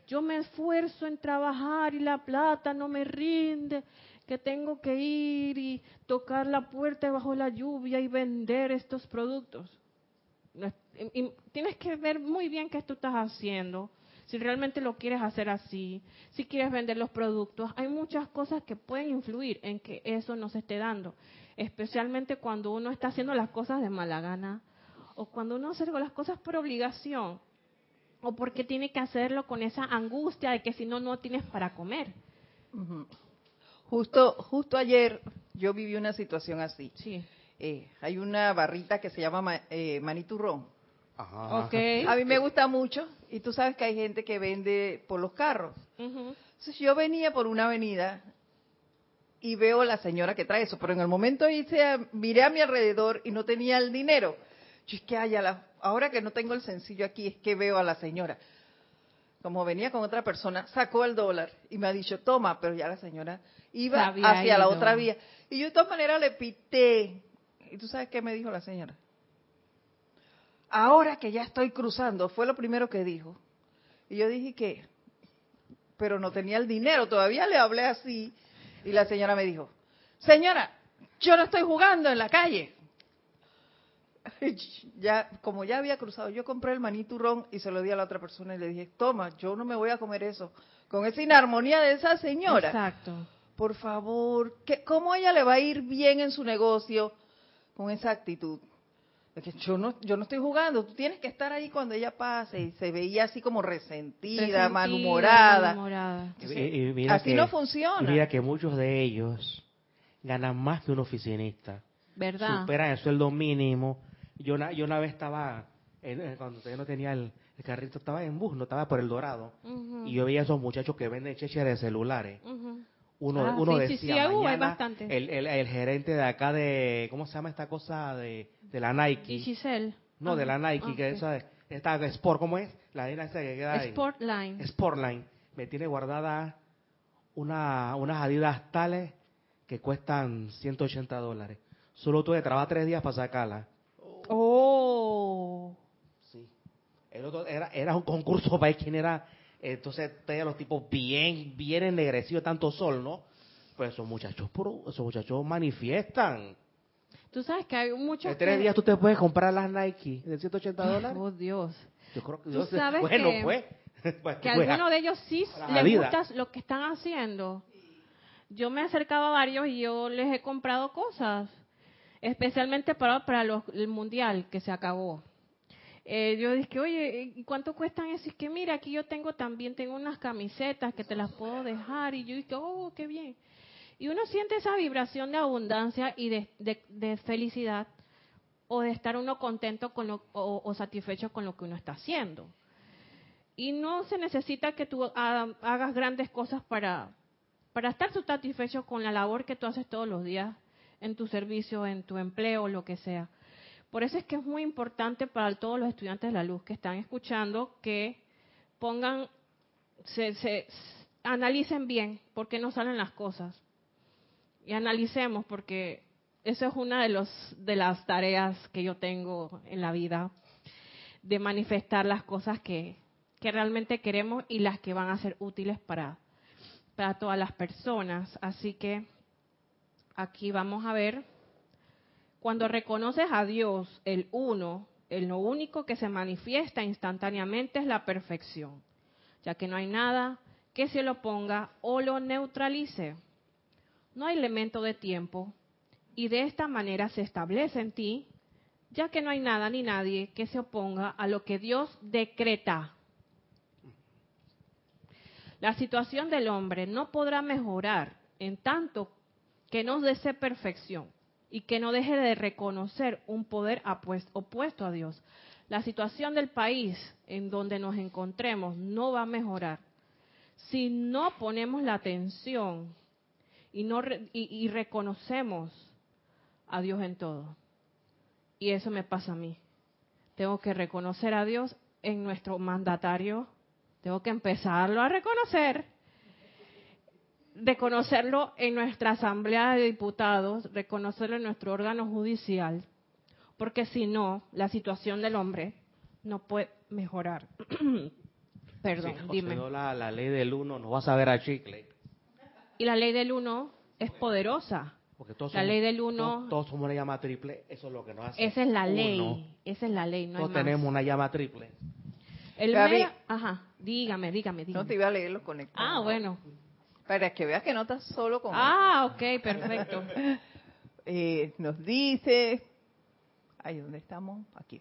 Yo me esfuerzo en trabajar y la plata no me rinde que tengo que ir y tocar la puerta bajo la lluvia y vender estos productos. Y tienes que ver muy bien qué tú estás haciendo, si realmente lo quieres hacer así, si quieres vender los productos. Hay muchas cosas que pueden influir en que eso no se esté dando, especialmente cuando uno está haciendo las cosas de mala gana o cuando uno hace las cosas por obligación o porque tiene que hacerlo con esa angustia de que si no, no tienes para comer.
Justo, justo ayer yo viví una situación así.
Sí.
Eh, hay una barrita que se llama eh, maniturrón.
Ajá.
A mí me gusta mucho y tú sabes que hay gente que vende por los carros. Entonces yo venía por una avenida y veo a la señora que trae eso, pero en el momento hice, miré a mi alrededor y no tenía el dinero. Yo es que haya ahora que no tengo el sencillo aquí es que veo a la señora. Como venía con otra persona, sacó el dólar y me ha dicho, toma, pero ya la señora iba hacia la otra vía. Y yo de todas maneras le pité. ¿Y tú sabes qué me dijo la señora? Ahora que ya estoy cruzando, fue lo primero que dijo. Y yo dije que, pero no tenía el dinero, todavía le hablé así. Y la señora me dijo, señora, yo no estoy jugando en la calle. ya, como ya había cruzado, yo compré el maní turrón y se lo di a la otra persona y le dije, toma, yo no me voy a comer eso. Con esa inarmonía de esa señora.
Exacto
por favor, ¿cómo a ella le va a ir bien en su negocio con esa actitud? que yo no, yo no estoy jugando, tú tienes que estar ahí cuando ella pase y se veía así como resentida, malhumorada. así no funciona.
Mira que muchos de ellos ganan más que un oficinista.
¿Verdad?
Superan el sueldo mínimo. Yo una, yo una vez estaba, cuando yo no tenía el, carrito, estaba en bus, no estaba por el Dorado. Y yo veía a esos muchachos que venden cheche de celulares uno, ah, uno decía El, el, gerente de acá de, ¿cómo se llama esta cosa de, de la Nike?
Giselle.
No, de la Nike, que esa, esta Sport, ¿cómo es? La esa que queda
ahí. Sportline.
Sportline. Me tiene guardada una, unas adidas tales que cuestan 180 dólares. Solo tuve que trabajar tres días para sacarla.
Oh.
Sí. El otro, era, era un concurso para ver quién era entonces, los tipos bien, bien ennegrecidos, tanto sol, ¿no? Pues esos muchachos, esos muchachos manifiestan.
Tú sabes que hay muchos.
En tres días tú te puedes comprar las Nike de 180 dólares.
Oh, Dios.
Yo creo que
Tú sabes
bueno,
que-
pues. pues,
que
pues,
algunos de ellos sí les gusta lo que están haciendo. Yo me he acercado a varios y yo les he comprado cosas, especialmente para, para los- el mundial que se acabó. Eh, yo dije, oye, ¿y cuánto cuestan eso? Es que mira, aquí yo tengo también, tengo unas camisetas que te las puedo dejar. Y yo dije, oh, qué bien. Y uno siente esa vibración de abundancia y de, de- felicidad o de estar uno contento con lo, o, o satisfecho con lo que uno está haciendo. Y no se necesita que tú ha- hagas grandes cosas para, para estar satisfecho con la labor que tú haces todos los días en tu servicio, en tu empleo, lo que sea. Por eso es que es muy importante para todos los estudiantes de la luz que están escuchando que pongan, se, se- analicen bien por qué no salen las cosas. Y analicemos porque eso es una de, los, de las tareas que yo tengo en la vida, de manifestar las cosas que, que realmente queremos y las que van a ser útiles para, para todas las personas. Así que aquí vamos a ver, cuando reconoces a Dios, el uno, el lo único que se manifiesta instantáneamente es la perfección, ya que no hay nada que se lo ponga o lo neutralice. No hay elemento de tiempo y de esta manera se establece en ti, ya que no hay nada ni nadie que se oponga a lo que Dios decreta. La situación del hombre no podrá mejorar en tanto que no desee perfección y que no deje de reconocer un poder opuesto a Dios. La situación del país en donde nos encontremos no va a mejorar si no ponemos la atención y, no y reconocemos a Dios en todo. Y eso me pasa a mí. Tengo que reconocer a Dios en nuestro mandatario. Tengo que empezarlo a reconocer. Reconocerlo en nuestra Asamblea de Diputados, reconocerlo en nuestro órgano judicial. Porque si no, la situación del hombre no puede mejorar. Perdón,
Si
dime.
la, la ley del uno, no vas a ver a chicle.
Y la ley del uno es poderosa.
Porque todos
La
somos-
ley del uno-
Todos, todos somos una llama triple, eso es lo que nos hace.
Esa es la
uno.
ley. Esa es la ley. No hay
Todos
más.
tenemos una llama triple.
El
Gaby.
mera- Ajá, dígame, dígame, dígame.
No te iba a leer los conectados.
Ah, bueno.
Para que veas que no estás solo con
Ah, ok, perfecto.
Eh, nos dice, ay, ¿dónde estamos? Aquí.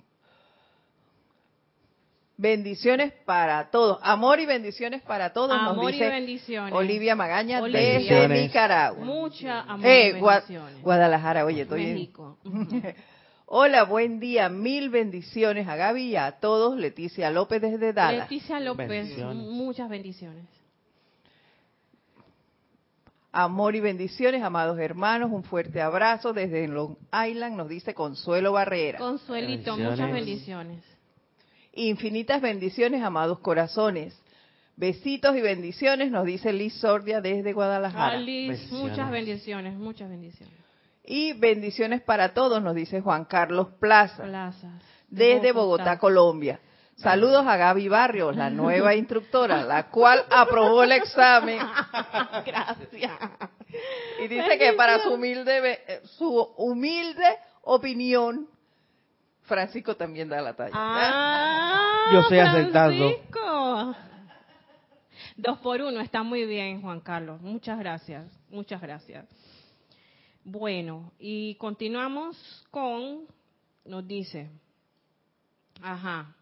Bendiciones para todos, amor y bendiciones para todos, nos
Amor y bendiciones.
Olivia Magaña
Olivia.
desde. Nicaragua.
Mucha amor
Eh,
y
Gua-
bendiciones.
Guadalajara, oye, estoy en-
México.
Hola, buen día, mil bendiciones a Gaby y a todos. Leticia López desde Dallas.
Leticia López,
Bendiciones.
muchas bendiciones.
Amor y bendiciones, amados hermanos. Un fuerte abrazo desde Long Island, nos dice Consuelo Barrera.
Consuelito,
Bendiciones.
muchas bendiciones.
Infinitas bendiciones, amados corazones. Besitos y bendiciones, nos dice Liz Sordia desde Guadalajara.
Alice,
Bendiciones.
muchas bendiciones, muchas bendiciones.
Y bendiciones para todos, nos dice Juan Carlos Plaza,
Plazas.
desde Bogotá, Colombia. Saludos a Gaby Barrios, la nueva instructora, la cual aprobó el examen.
Gracias.
Y dice que para su humilde, ve- eh, su humilde opinión, Francisco también da la talla.
Ah,
Yo estoy aceptando.
Francisco. Dos por uno, está muy bien, Juan Carlos. Muchas gracias, muchas gracias. Bueno, y continuamos con, nos dice, ajá,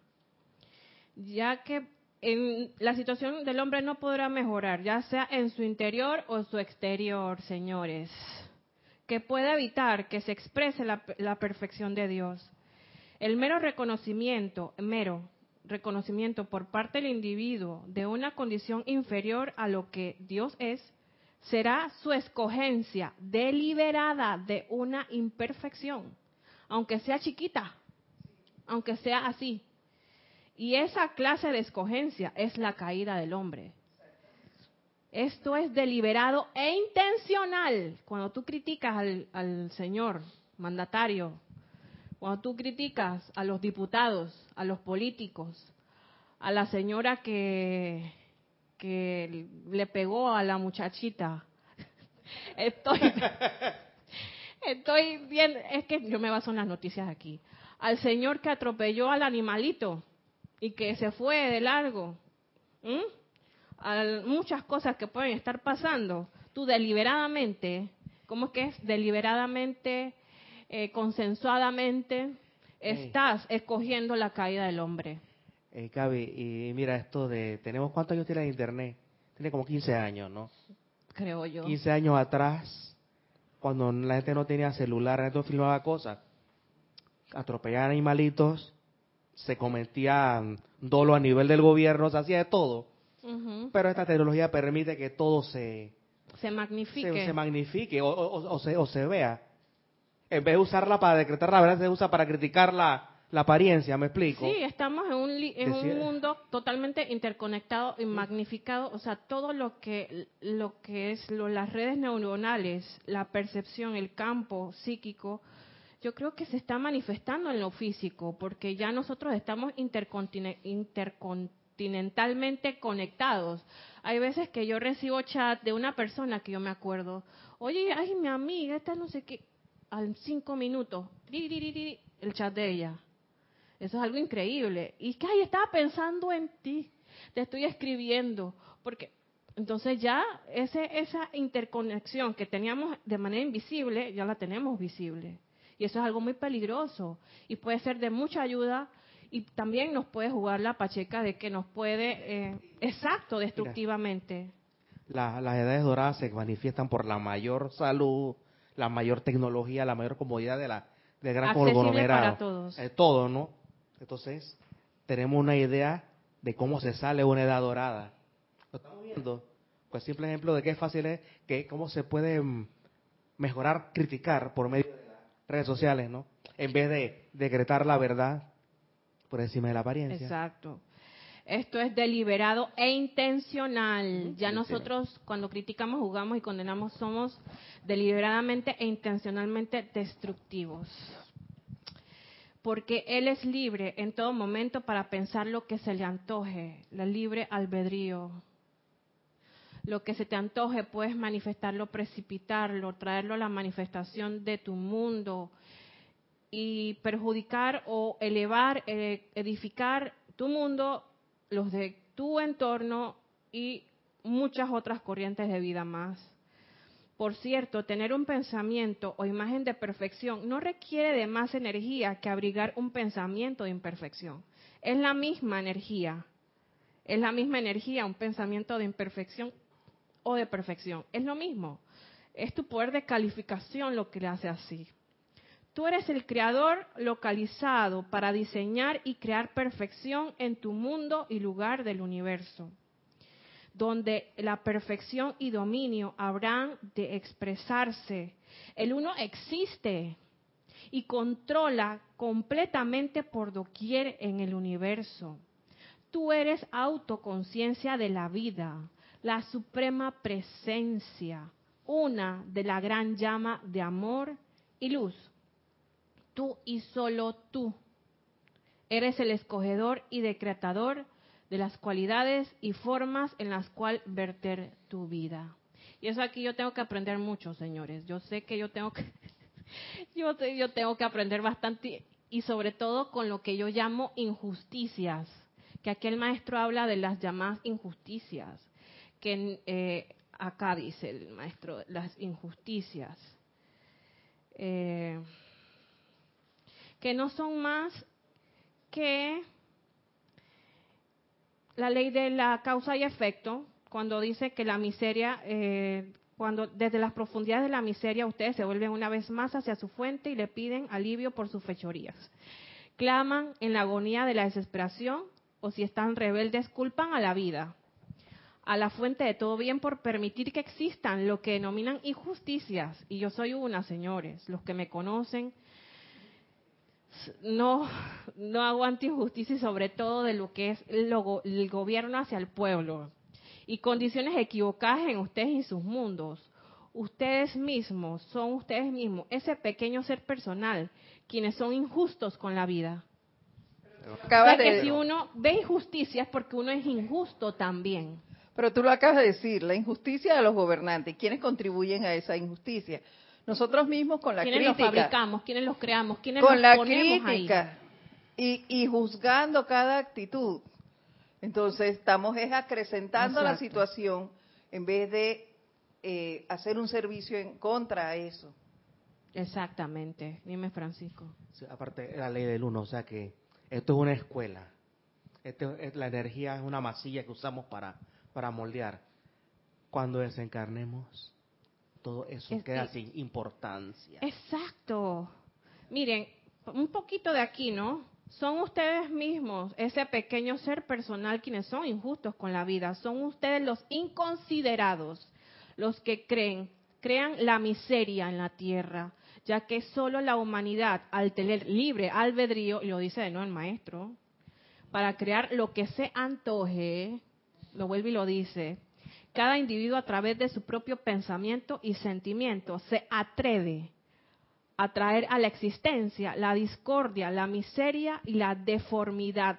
ya que en la situación del hombre no podrá mejorar, ya sea en su interior o su exterior, señores, que pueda evitar que se exprese la, la perfección de Dios. El mero reconocimiento, mero reconocimiento por parte del individuo de una condición inferior a lo que Dios es, será su escogencia deliberada de una imperfección, aunque sea chiquita, aunque sea así. Y esa clase de escogencia es la caída del hombre. Esto es deliberado e intencional. Cuando tú criticas al, señor mandatario, cuando tú criticas a los diputados, a los políticos, a la señora que, que le pegó a la muchachita, estoy, estoy bien, es que yo me baso en las noticias aquí. Al señor que atropelló al animalito y que se fue de largo. A muchas cosas que pueden estar pasando. Tú deliberadamente, ¿cómo es que es? Deliberadamente, eh, consensuadamente, estás escogiendo la caída del hombre.
Eh, y mira esto de, tenemos cuántos años tiene internet? Tiene como 15 años, ¿no?
Creo yo.
15 años atrás, cuando la gente no tenía celular, la gente filmaba cosas, atropellaban animalitos, se cometían dolo a nivel del gobierno, se hacía de todo. Pero esta tecnología permite que todo se...
Se magnifique.
Se, magnifique o, o, se, o se vea. En vez de usarla para decretar la verdad, se usa para criticar la, la apariencia, ¿me explico?
Sí, estamos en un, en un mundo totalmente interconectado y magnificado, o sea, todo lo que lo que es lo, las redes neuronales, la percepción, el campo psíquico, yo creo que se está manifestando en lo físico, porque ya nosotros estamos intercontinentalmente conectados. Hay veces que yo recibo chat de una persona que yo me acuerdo, oye, ay, mi amiga, esta no sé qué, al cinco minutos, el chat de ella eso es algo increíble. Y que, ay, estaba pensando en ti, te estoy escribiendo, porque entonces ya ese, esa interconexión que teníamos de manera invisible, ya la tenemos visible. Y eso es algo muy peligroso y puede ser de mucha ayuda y también nos puede jugar la pacheca de que nos puede, eh, exacto, destructivamente.
las edades doradas se manifiestan por la mayor salud, la mayor tecnología, la mayor comodidad de la de gran conglomerado.
para todos.
Eh, todo, ¿no? Entonces, tenemos una idea de cómo se sale una edad dorada. ¿Lo estamos viendo? Pues simple ejemplo de qué fácil es, que cómo se puede mm, mejorar, criticar por medio de redes sociales, ¿no? En vez de decretar la verdad por encima de la apariencia.
Exacto. Esto es deliberado e intencional. Ya nosotros cuando criticamos, jugamos y condenamos somos deliberadamente e intencionalmente destructivos porque Él es libre en todo momento para pensar lo que se le antoje, la libre albedrío. Lo que se te antoje puedes manifestarlo, precipitarlo, traerlo a la manifestación de tu mundo y perjudicar o elevar, eh, edificar tu mundo, los de tu entorno y muchas otras corrientes de vida más. Por cierto, tener un pensamiento o imagen de perfección no requiere de más energía que abrigar un pensamiento de imperfección. Es la misma energía. Es la misma energía un pensamiento de imperfección o de perfección. Es lo mismo. Es tu poder de calificación lo que le hace así. Tú eres el creador localizado para diseñar y crear perfección en tu mundo y lugar del universo donde la perfección y dominio habrán de expresarse. El uno existe y controla completamente por doquier en el universo. Tú eres autoconciencia de la vida, la suprema presencia, una de la gran llama de amor y luz. Tú y solo tú eres el escogedor y decretador de las cualidades y formas en las cuales verter tu vida. Y eso aquí yo tengo que aprender mucho, señores. Yo sé que yo tengo que, yo, yo tengo que aprender bastante y sobre todo con lo que yo llamo injusticias, que aquí el maestro habla de las llamadas injusticias, que eh, acá dice el maestro, las injusticias, eh, que no son más que la ley de la causa y efecto, cuando dice que la miseria, eh, cuando desde las profundidades de la miseria ustedes se vuelven una vez más hacia su fuente y le piden alivio por sus fechorías. Claman en la agonía de la desesperación o si están rebeldes culpan a la vida, a la fuente de todo bien por permitir que existan lo que denominan injusticias. Y yo soy una, señores, los que me conocen no, no aguanto injusticia y sobre todo de lo que es el, el gobierno hacia el pueblo y condiciones equivocadas en ustedes y sus mundos. Ustedes mismos son ustedes mismos, ese pequeño ser personal, quienes son injustos con la vida. Acaba que si uno ve injusticia es porque uno es injusto también.
Pero tú lo acabas de decir, la injusticia de los gobernantes. ¿Quiénes contribuyen a esa injusticia? Nosotros mismos con la
¿Quiénes
crítica.
los fabricamos? ¿Quiénes los creamos? ¿Quiénes
con
los
la
ponemos
crítica y, y juzgando cada actitud. Entonces estamos es acrecentando la situación en vez de eh, hacer un servicio en contra a eso.
ahí? Exactamente. Dime, Francisco.
Sí, aparte, la ley del uno, o sea que esto es una escuela. Esto es, la energía es una masilla que usamos para, para moldear. Cuando desencarnemos, todo eso
Es
queda
que-
sin importancia.
Exacto. Miren, un poquito de aquí, ¿no? Son ustedes mismos, ese pequeño ser personal, quienes son injustos con la vida. Son ustedes los inconsiderados, los que creen, crean la miseria en la tierra, ya que solo la humanidad, al tener libre albedrío, y lo dice de nuevo el maestro, para crear lo que se antoje, lo vuelve y lo dice, cada individuo a través de su propio pensamiento y sentimiento se atreve a traer a la existencia la discordia, la miseria y la deformidad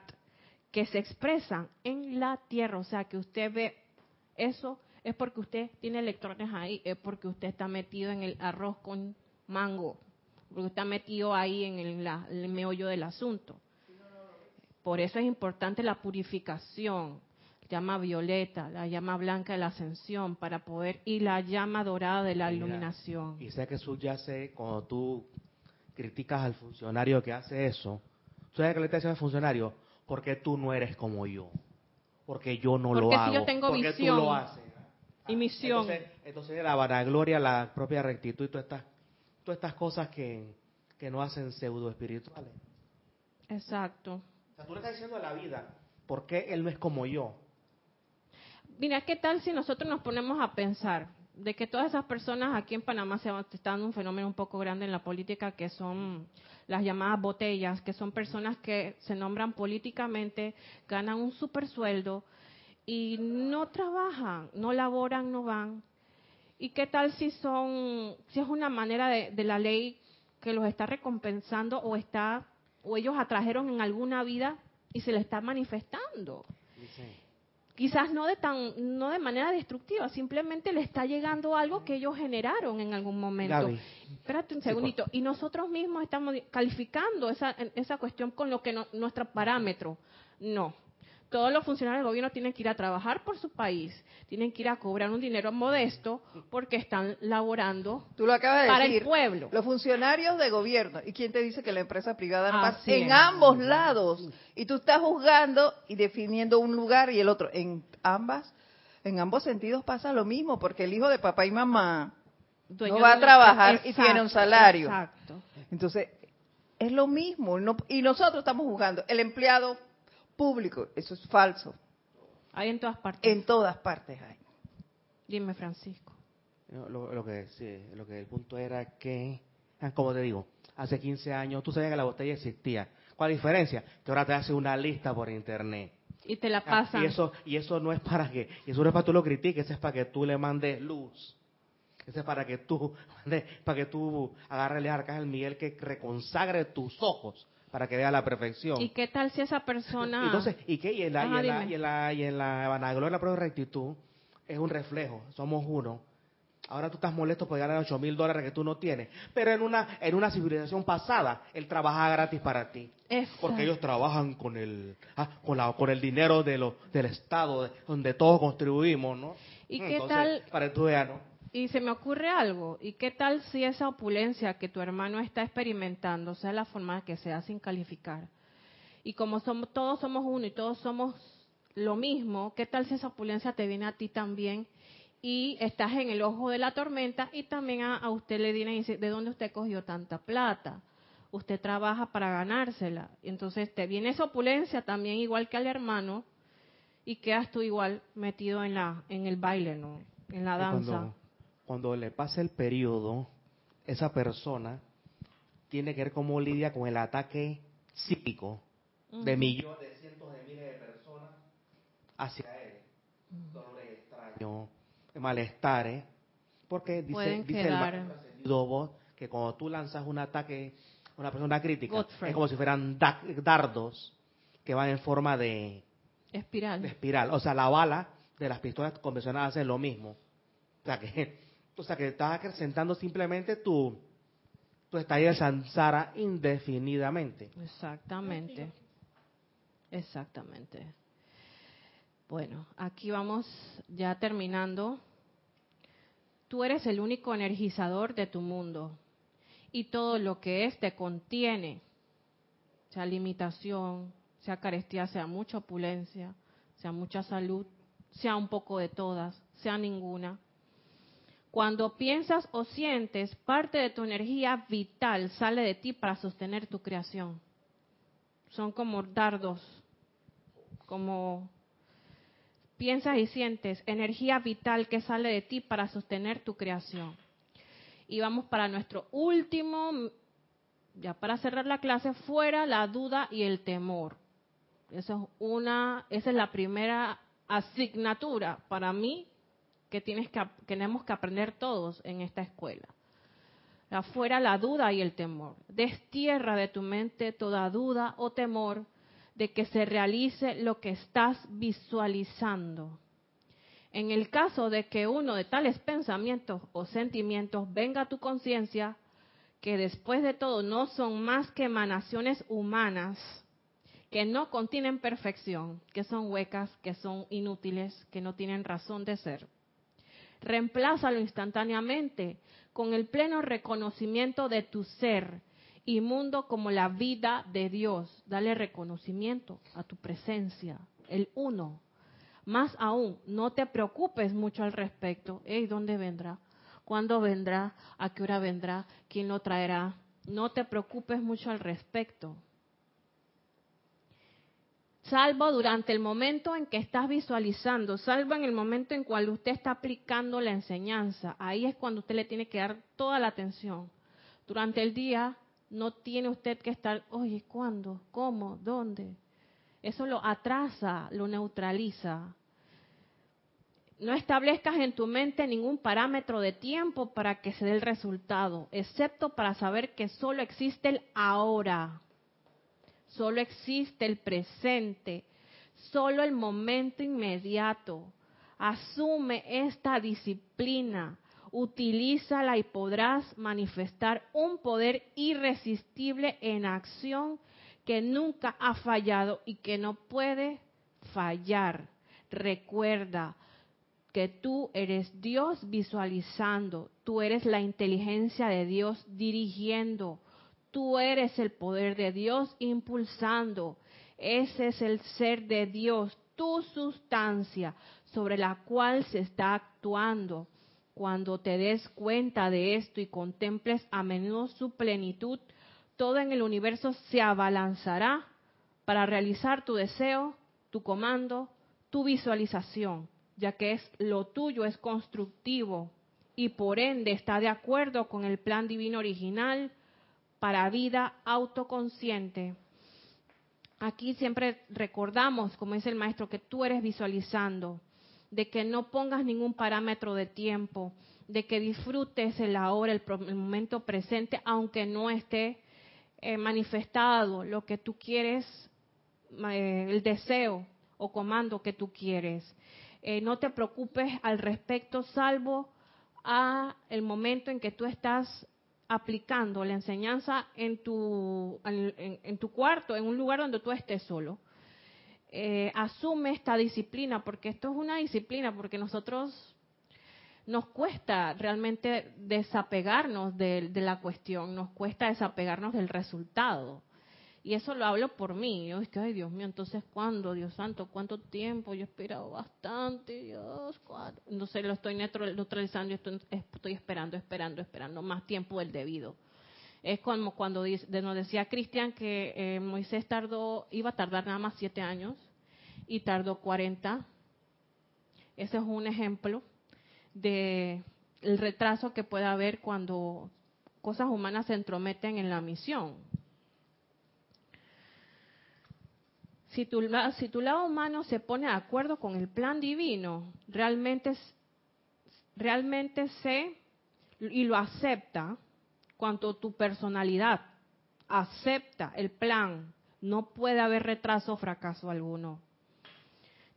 que se expresan en la tierra. O sea, que usted ve eso es porque usted tiene electrones ahí, es porque usted está metido en el arroz con mango, porque está metido ahí en el, el meollo del asunto. Por eso es importante la purificación, llama violeta, la llama blanca de la ascensión, para poder, y la llama dorada de la
Mira,
iluminación.
Y sé que subyace cuando tú criticas al funcionario que hace eso. ¿Tú sabes qué le está diciendo al funcionario? Porque tú no eres como yo. Porque yo no lo
Porque si
hago.
yo tengo
porque
visión
tú lo haces.
y misión.
Entonces, entonces la vanagloria, la propia rectitud y todas estas, todas estas cosas que, que no hacen pseudo espirituales.
Exacto.
O sea, tú le estás diciendo a la vida, ¿por qué él no es como yo?
Mira, ¿qué tal si nosotros nos ponemos a pensar de que todas esas personas aquí en Panamá se está dando un fenómeno un poco grande en la política que son las llamadas botellas, que son personas que se nombran políticamente, ganan un super sueldo y no trabajan, no laboran, no van. ¿Y qué tal si son, si es una manera de, la ley que los está recompensando o está, o ellos atrajeron en alguna vida y se les está manifestando? Quizás no de tan no de manera destructiva, simplemente le está llegando algo que ellos generaron en algún momento.
Gaby.
Espérate un
Sí,
segundito. Y nosotros mismos estamos calificando esa, esa cuestión con lo que no, nuestro parámetro. No. Todos los funcionarios del gobierno tienen que ir a trabajar por su país, tienen que ir a cobrar un dinero modesto porque están laborando
Tú lo acabas de
para el pueblo.
Los funcionarios de gobierno. ¿Y quién te dice que la empresa privada no pasa? En ambos lados. Y tú estás juzgando y definiendo un lugar y el otro. En ambas, en ambos sentidos pasa lo mismo, porque el hijo de papá y mamá
Dueño
no va a trabajar y tiene un salario.
Exacto.
Entonces, es lo mismo. no- y nosotros estamos juzgando. El empleado público, eso es falso.
Hay en todas partes.
En todas partes hay.
Dime, Francisco.
No, Lo, lo que sí, lo que el punto era que, ah, como te digo, hace 15 años tú sabías que la botella existía. ¿Cuál diferencia? Que ahora te hace una lista por internet.
Y te la
Ah,
pasan.
Y eso, y eso no es para que, y eso no es para que tú lo critiques, eso es para que tú le mandes luz. Eso es para que tú, para que tú agarres el arcángel Miguel que reconsagre tus ojos para que vea la perfección.
¿Y qué tal si esa persona...
Entonces, ¿y qué? Y en la, y en la, y en la, y en la vanagloria, la propia rectitud, es un reflejo, somos uno. Ahora tú estás molesto por ganar 8 mil dólares que tú no tienes, pero en una, en una civilización pasada, él trabajaba gratis para ti.
Exacto.
Porque ellos trabajan con el, ah, con, la, con el dinero de lo, del Estado, de- donde todos contribuimos, ¿no?
¿Y qué
Entonces,
tal-
Para tú veas, ¿no?
Y se me ocurre algo. ¿Y qué tal si esa opulencia que tu hermano está experimentando sea la forma que sea sin calificar? Y como somos, todos somos uno y todos somos lo mismo, ¿qué tal si esa opulencia te viene a ti también y estás en el ojo de la tormenta y también a, a usted le viene y dice, ¿de dónde usted cogió tanta plata? Usted trabaja para ganársela. Y entonces te viene esa opulencia también igual que al hermano y quedas tú igual metido en la en el baile, ¿no? En la danza.
Cuando, le pasa el periodo, esa persona tiene que ver cómo lidia con el ataque psíquico de millones, de cientos de miles de personas hacia él. Dolores extraños, malestares. Porque dice, dice el maestro que cuando tú lanzas un ataque a una persona crítica,
Godfrey.
es como si fueran da- dardos que van en forma de,
Espiral.
de espiral. O sea, la bala de las pistolas convencionales hacen lo mismo. O sea que, o sea que estás acrecentando simplemente tu, tu estadía de indefinidamente.
Exactamente. Exactamente. Bueno, aquí vamos ya terminando. Tú eres el único energizador de tu mundo y todo lo que éste contiene, sea limitación, sea carestía, sea mucha opulencia, sea mucha salud, sea un poco de todas, sea ninguna. Cuando piensas o sientes, parte de tu energía vital sale de ti para sostener tu creación. Son como dardos, como piensas y sientes, energía vital que sale de ti para sostener tu creación. Y vamos para nuestro último, ya para cerrar la clase, fuera la duda y el temor. Esa es una, esa es la primera asignatura para mí que, tienes que tenemos que aprender todos en esta escuela. Afuera la duda y el temor. Destierra de tu mente toda duda o temor de que se realice lo que estás visualizando. En el caso de que uno de tales pensamientos o sentimientos venga a tu conciencia, que después de todo no son más que emanaciones humanas, que no contienen perfección, que son huecas, que son inútiles, que no tienen razón de ser. Reemplázalo instantáneamente con el pleno reconocimiento de tu ser mundo como la vida de Dios. Dale reconocimiento a tu presencia, el uno. Más aún, no te preocupes mucho al respecto. ¿Y ¿Dónde vendrá? ¿Cuándo vendrá? ¿A qué hora vendrá? ¿Quién lo traerá? No te preocupes mucho al respecto. Salvo durante el momento en que estás visualizando, salvo en el momento en cual usted está aplicando la enseñanza. Ahí es cuando usted le tiene que dar toda la atención. Durante el día, no tiene usted que estar, oye, ¿cuándo? ¿Cómo? ¿Dónde? Eso lo atrasa, lo neutraliza. No establezcas en tu mente ningún parámetro de tiempo para que se dé el resultado, excepto para saber que solo existe el ahora, solo existe el presente, solo el momento inmediato. Asume esta disciplina utilízala y podrás manifestar un poder irresistible en acción que nunca ha fallado y que no puede fallar. Recuerda que tú eres Dios visualizando, tú eres la inteligencia de Dios dirigiendo, tú eres el poder de Dios impulsando. Ese es el ser de Dios, tu sustancia sobre la cual se está actuando cuando te des cuenta de esto y contemples a menudo su plenitud, todo en el universo se abalanzará para realizar tu deseo, tu comando, tu visualización, ya que es lo tuyo es constructivo y por ende está de acuerdo con el plan divino original para vida autoconsciente. Aquí siempre recordamos, como dice el maestro, que tú eres visualizando, de que no pongas ningún parámetro de tiempo, de que disfrutes el ahora, el, momento presente, aunque no esté eh, manifestado lo que tú quieres, eh, el deseo o comando que tú quieres. Eh, no te preocupes al respecto, salvo a el momento en que tú estás aplicando la enseñanza en tu, en tu cuarto, en un lugar donde tú estés solo. Eh, asume esta disciplina, porque esto es una disciplina, porque nosotros nos cuesta realmente desapegarnos de, la cuestión, nos cuesta desapegarnos del resultado. Y eso lo hablo por mí. Yo es que, ay Dios mío, entonces ¿cuándo, Dios santo? ¿Cuánto tiempo? Yo he esperado bastante, Dios. ¿cuándo? Entonces lo estoy neutralizando estoy, estoy esperando, esperando, esperando más tiempo del debido. Es como cuando nos decía Cristian que eh, Moisés tardó, iba a tardar nada más siete años y tardó 40. Ese es un ejemplo de el retraso que puede haber cuando cosas humanas se entrometen en la misión. Si tu, si tu lado humano se pone de acuerdo con el plan divino, realmente, realmente sé y lo acepta, cuanto tu personalidad acepta el plan, no puede haber retraso o fracaso alguno.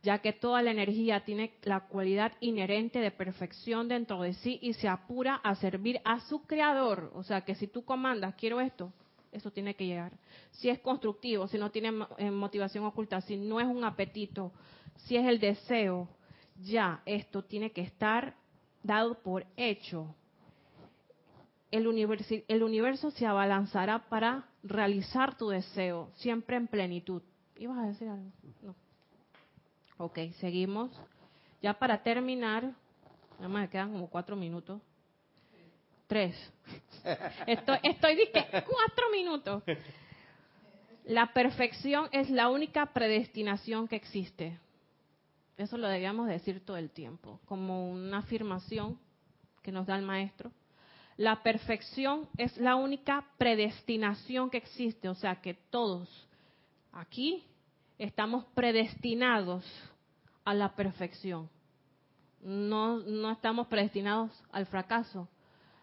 ya que toda la energía tiene la cualidad inherente de perfección dentro de sí y se apura a servir a su creador. O sea que si tú comandas, quiero esto, eso tiene que llegar. Si es constructivo, si no tiene eh, motivación oculta, si no es un apetito, si es el deseo, ya esto tiene que estar dado por hecho. El universo, el universo se abalanzará para realizar tu deseo, siempre en plenitud. ¿Ibas a decir algo? No. Ok, seguimos. Ya para terminar, nada más me quedan como cuatro minutos. Tres. Estoy, estoy dije cuatro minutos. La perfección es la única predestinación que existe. Eso lo debíamos decir todo el tiempo, como una afirmación que nos da el maestro. La perfección es la única predestinación que existe, o sea que todos aquí estamos predestinados a la perfección. No, no estamos predestinados al fracaso,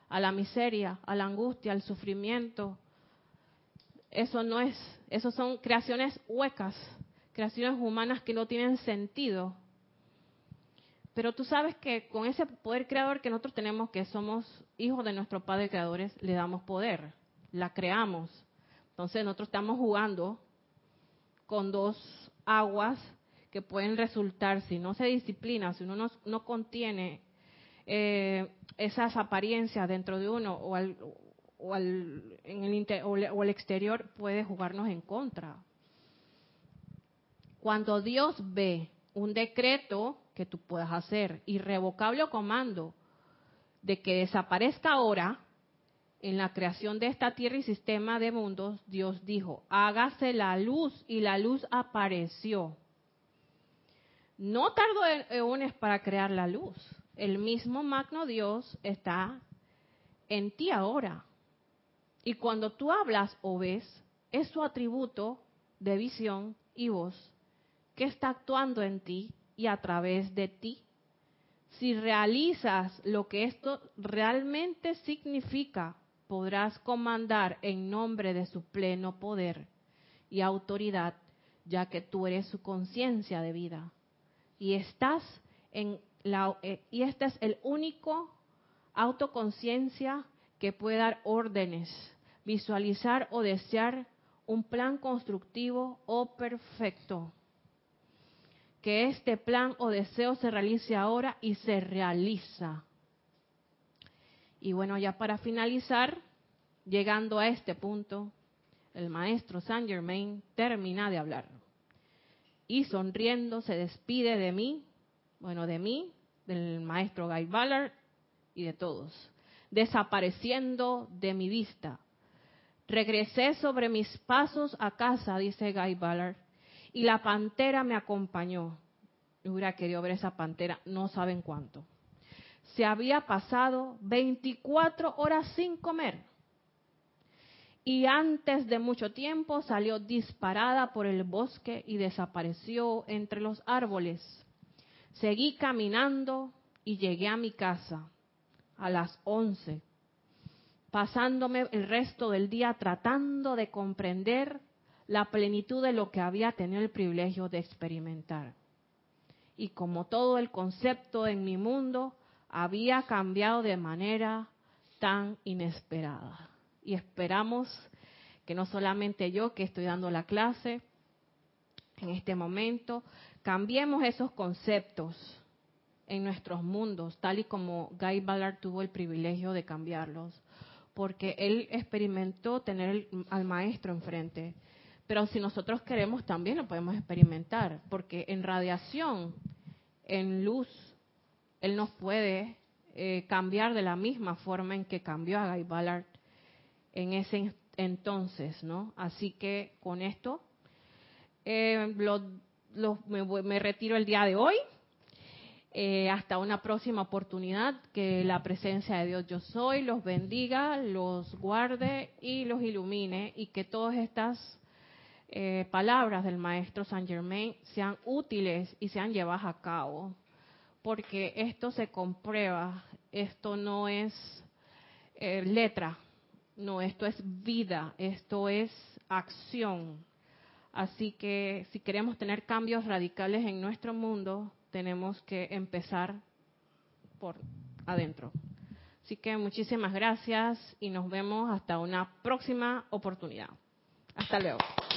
a la miseria, a la angustia, al sufrimiento. Eso no es, eso son creaciones huecas, creaciones humanas que no tienen sentido. Pero tú sabes que con ese poder creador que nosotros tenemos, que somos hijos de nuestro Padre Creadores, le damos poder, la creamos. Entonces nosotros estamos jugando con dos aguas que pueden resultar, si no se disciplina, si uno no, no contiene eh, esas apariencias dentro de uno o al, o al, en el o el exterior, puede jugarnos en contra. Cuando Dios ve un decreto que tú puedas hacer, irrevocable o comando, de que desaparezca ahora, en la creación de esta tierra y sistema de mundos, Dios dijo, hágase la luz y la luz apareció. No tardó eones para crear la luz. El mismo magno Dios está en ti ahora. Y cuando tú hablas o ves, es su atributo de visión y voz que está actuando en ti y a través de ti. Si realizas lo que esto realmente significa, podrás comandar en nombre de su pleno poder y autoridad, ya que tú eres su conciencia de vida y estás en eh, y este es el único autoconciencia que puede dar órdenes, visualizar o desear un plan constructivo o perfecto. Que este plan o deseo se realice ahora y se realiza. Y bueno, ya para finalizar, llegando a este punto, el maestro Saint Germain termina de hablar y sonriendo se despide de mí, bueno, de mí, del maestro Guy Ballard y de todos, desapareciendo de mi vista. Regresé sobre mis pasos a casa, dice Guy Ballard, y la pantera me acompañó. hubiera querido ver esa pantera, no saben cuánto. Se había pasado 24 horas sin comer y antes de mucho tiempo salió disparada por el bosque y desapareció entre los árboles. Seguí caminando y llegué a mi casa a las once, pasándome el resto del día tratando de comprender la plenitud de lo que había tenido el privilegio de experimentar. Y como todo el concepto en mi mundo había cambiado de manera tan inesperada y esperamos que no solamente yo que estoy dando la clase en este momento, cambiemos esos conceptos en nuestros mundos, tal y como Guy Ballard tuvo el privilegio de cambiarlos, porque él experimentó tener al maestro enfrente. Pero si nosotros queremos, también lo podemos experimentar, porque en radiación, en luz, él nos puede eh, cambiar de la misma forma en que cambió a Guy Ballard en ese entonces, ¿no? Así que con esto eh, me, retiro el día de hoy. Eh, hasta una próxima oportunidad, que la presencia de Dios yo soy los bendiga, los guarde y los ilumine y que todas estas eh, palabras del Maestro Saint Germain sean útiles y sean llevadas a cabo, porque esto se comprueba, esto no es letra, no, esto es vida, esto es acción. Así que si queremos tener cambios radicales en nuestro mundo, tenemos que empezar por adentro. Así que muchísimas gracias y nos vemos hasta una próxima oportunidad. Hasta luego.